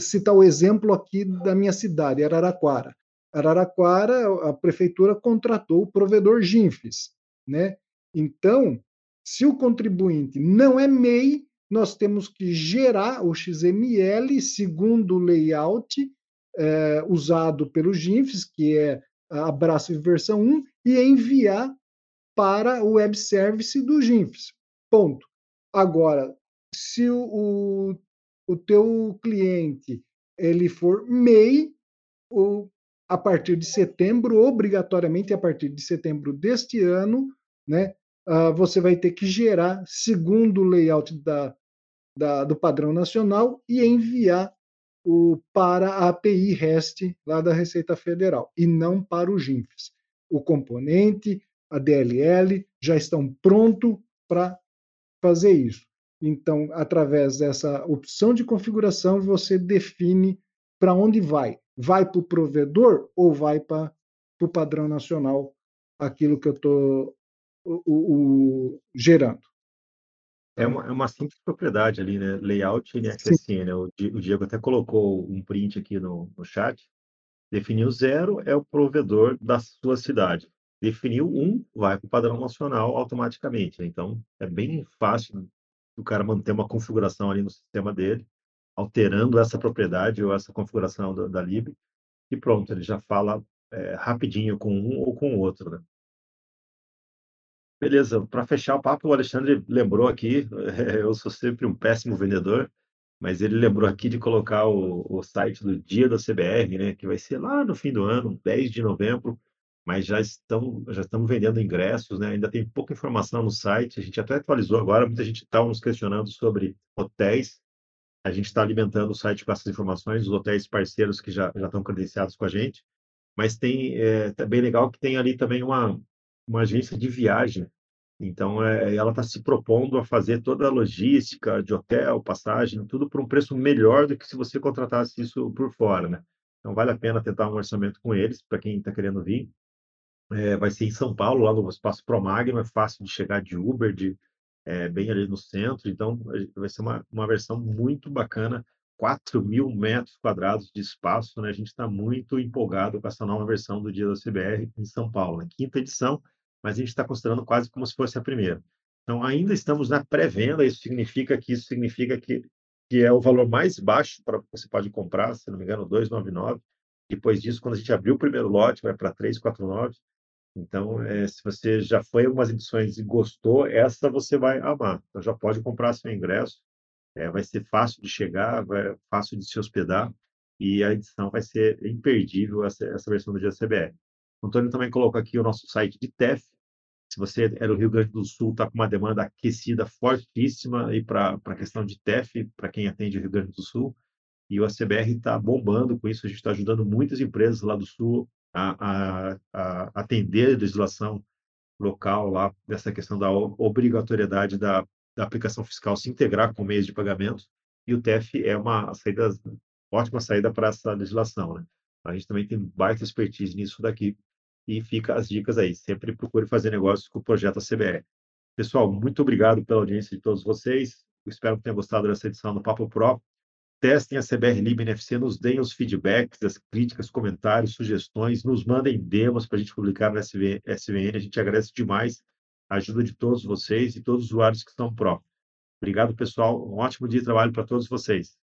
citar o exemplo aqui da minha cidade, Araraquara. Araraquara, a prefeitura contratou o provedor Ginfes, né? Então, se o contribuinte não é MEI, nós temos que gerar o XML segundo o layout é, usado pelo Ginfes, que é a Brasf versão 1, e enviar para o web service do Ginfes. Ponto. Agora, se o, o teu cliente ele for MEI, o, a partir de setembro, obrigatoriamente a partir de setembro deste ano, né, uh, você vai ter que gerar segundo o layout da, da, do padrão nacional e enviar o, para a API REST lá da Receita Federal, e não para o GINFES. O componente, a DLL já estão prontos para fazer isso. Então, através dessa opção de configuração, você define para onde vai. Vai para o provedor ou vai para o padrão nacional, aquilo que eu estou gerando. É uma, é uma simples propriedade ali, né? Layout NFSN. Né? O, o Diego até colocou um print aqui no, no chat. Definiu zero é o provedor da sua cidade. Definiu um, vai para o padrão nacional automaticamente. Né? Então, é bem fácil o cara manter uma configuração ali no sistema dele, alterando essa propriedade ou essa configuração da, da lib, e pronto, ele já fala é, rapidinho com um ou com o outro. Né? Beleza, para fechar o papo, o Alexandre lembrou aqui, eu sou sempre um péssimo vendedor, mas ele lembrou aqui de colocar o, o site do dia da CBR, né, que vai ser lá no fim do ano, 10 de novembro, mas já estão já estamos vendendo ingressos, né? Ainda tem pouca informação no site. A gente até atualizou agora, muita gente está nos questionando sobre hotéis. A gente está alimentando o site com essas informações, os hotéis parceiros que já, já estão credenciados com a gente. Mas tem é, é bem legal que tem ali também uma, uma agência de viagem. Então, é, ela está se propondo a fazer toda a logística de hotel, passagem, tudo por um preço melhor do que se você contratasse isso por fora, né? Então, vale a pena tentar um orçamento com eles, para quem está querendo vir. É, vai ser em São Paulo, lá no Espaço Promagno, é fácil de chegar de Uber, de, é, bem ali no centro, então vai ser uma, uma versão muito bacana, 4 mil metros quadrados de espaço, né? A gente está muito empolgado com essa nova versão do Dia da CBR em São Paulo, né? quinta edição, mas a gente está considerando quase como se fosse a primeira. Então, ainda estamos na pré-venda, isso significa que isso significa que, que é o valor mais baixo para você pode comprar, se não me engano, 299. Depois disso, quando a gente abrir o primeiro lote, vai para 349. Então, é, se você já foi em algumas edições e gostou, essa você vai amar. Então, já pode comprar seu ingresso. É, vai ser fácil de chegar, vai, fácil de se hospedar e a edição vai ser imperdível, essa, essa versão do GCBR. O Antônio também colocou aqui o nosso site de TEF. Se você é do Rio Grande do Sul, está com uma demanda aquecida fortíssima para a questão de TEF, para quem atende o Rio Grande do Sul. E o ACBR está bombando com isso, a gente está ajudando muitas empresas lá do Sul a, a, a atender a legislação local lá, dessa questão da obrigatoriedade da, da aplicação fiscal se integrar com meios de pagamento. E o TEF é uma saída, ótima saída para essa legislação. Né? A gente também tem baita expertise nisso daqui e fica as dicas aí. Sempre procure fazer negócios com o projeto ACBR. Pessoal, muito obrigado pela audiência de todos vocês. Espero que tenham gostado dessa edição do Papo Pro. Testem a CBR Lib NFC, nos deem os feedbacks, as críticas, comentários, sugestões, nos mandem demos para a gente publicar no SVN. A gente agradece demais a ajuda de todos vocês e todos os usuários que estão pró. Obrigado, pessoal. Um ótimo dia de trabalho para todos vocês.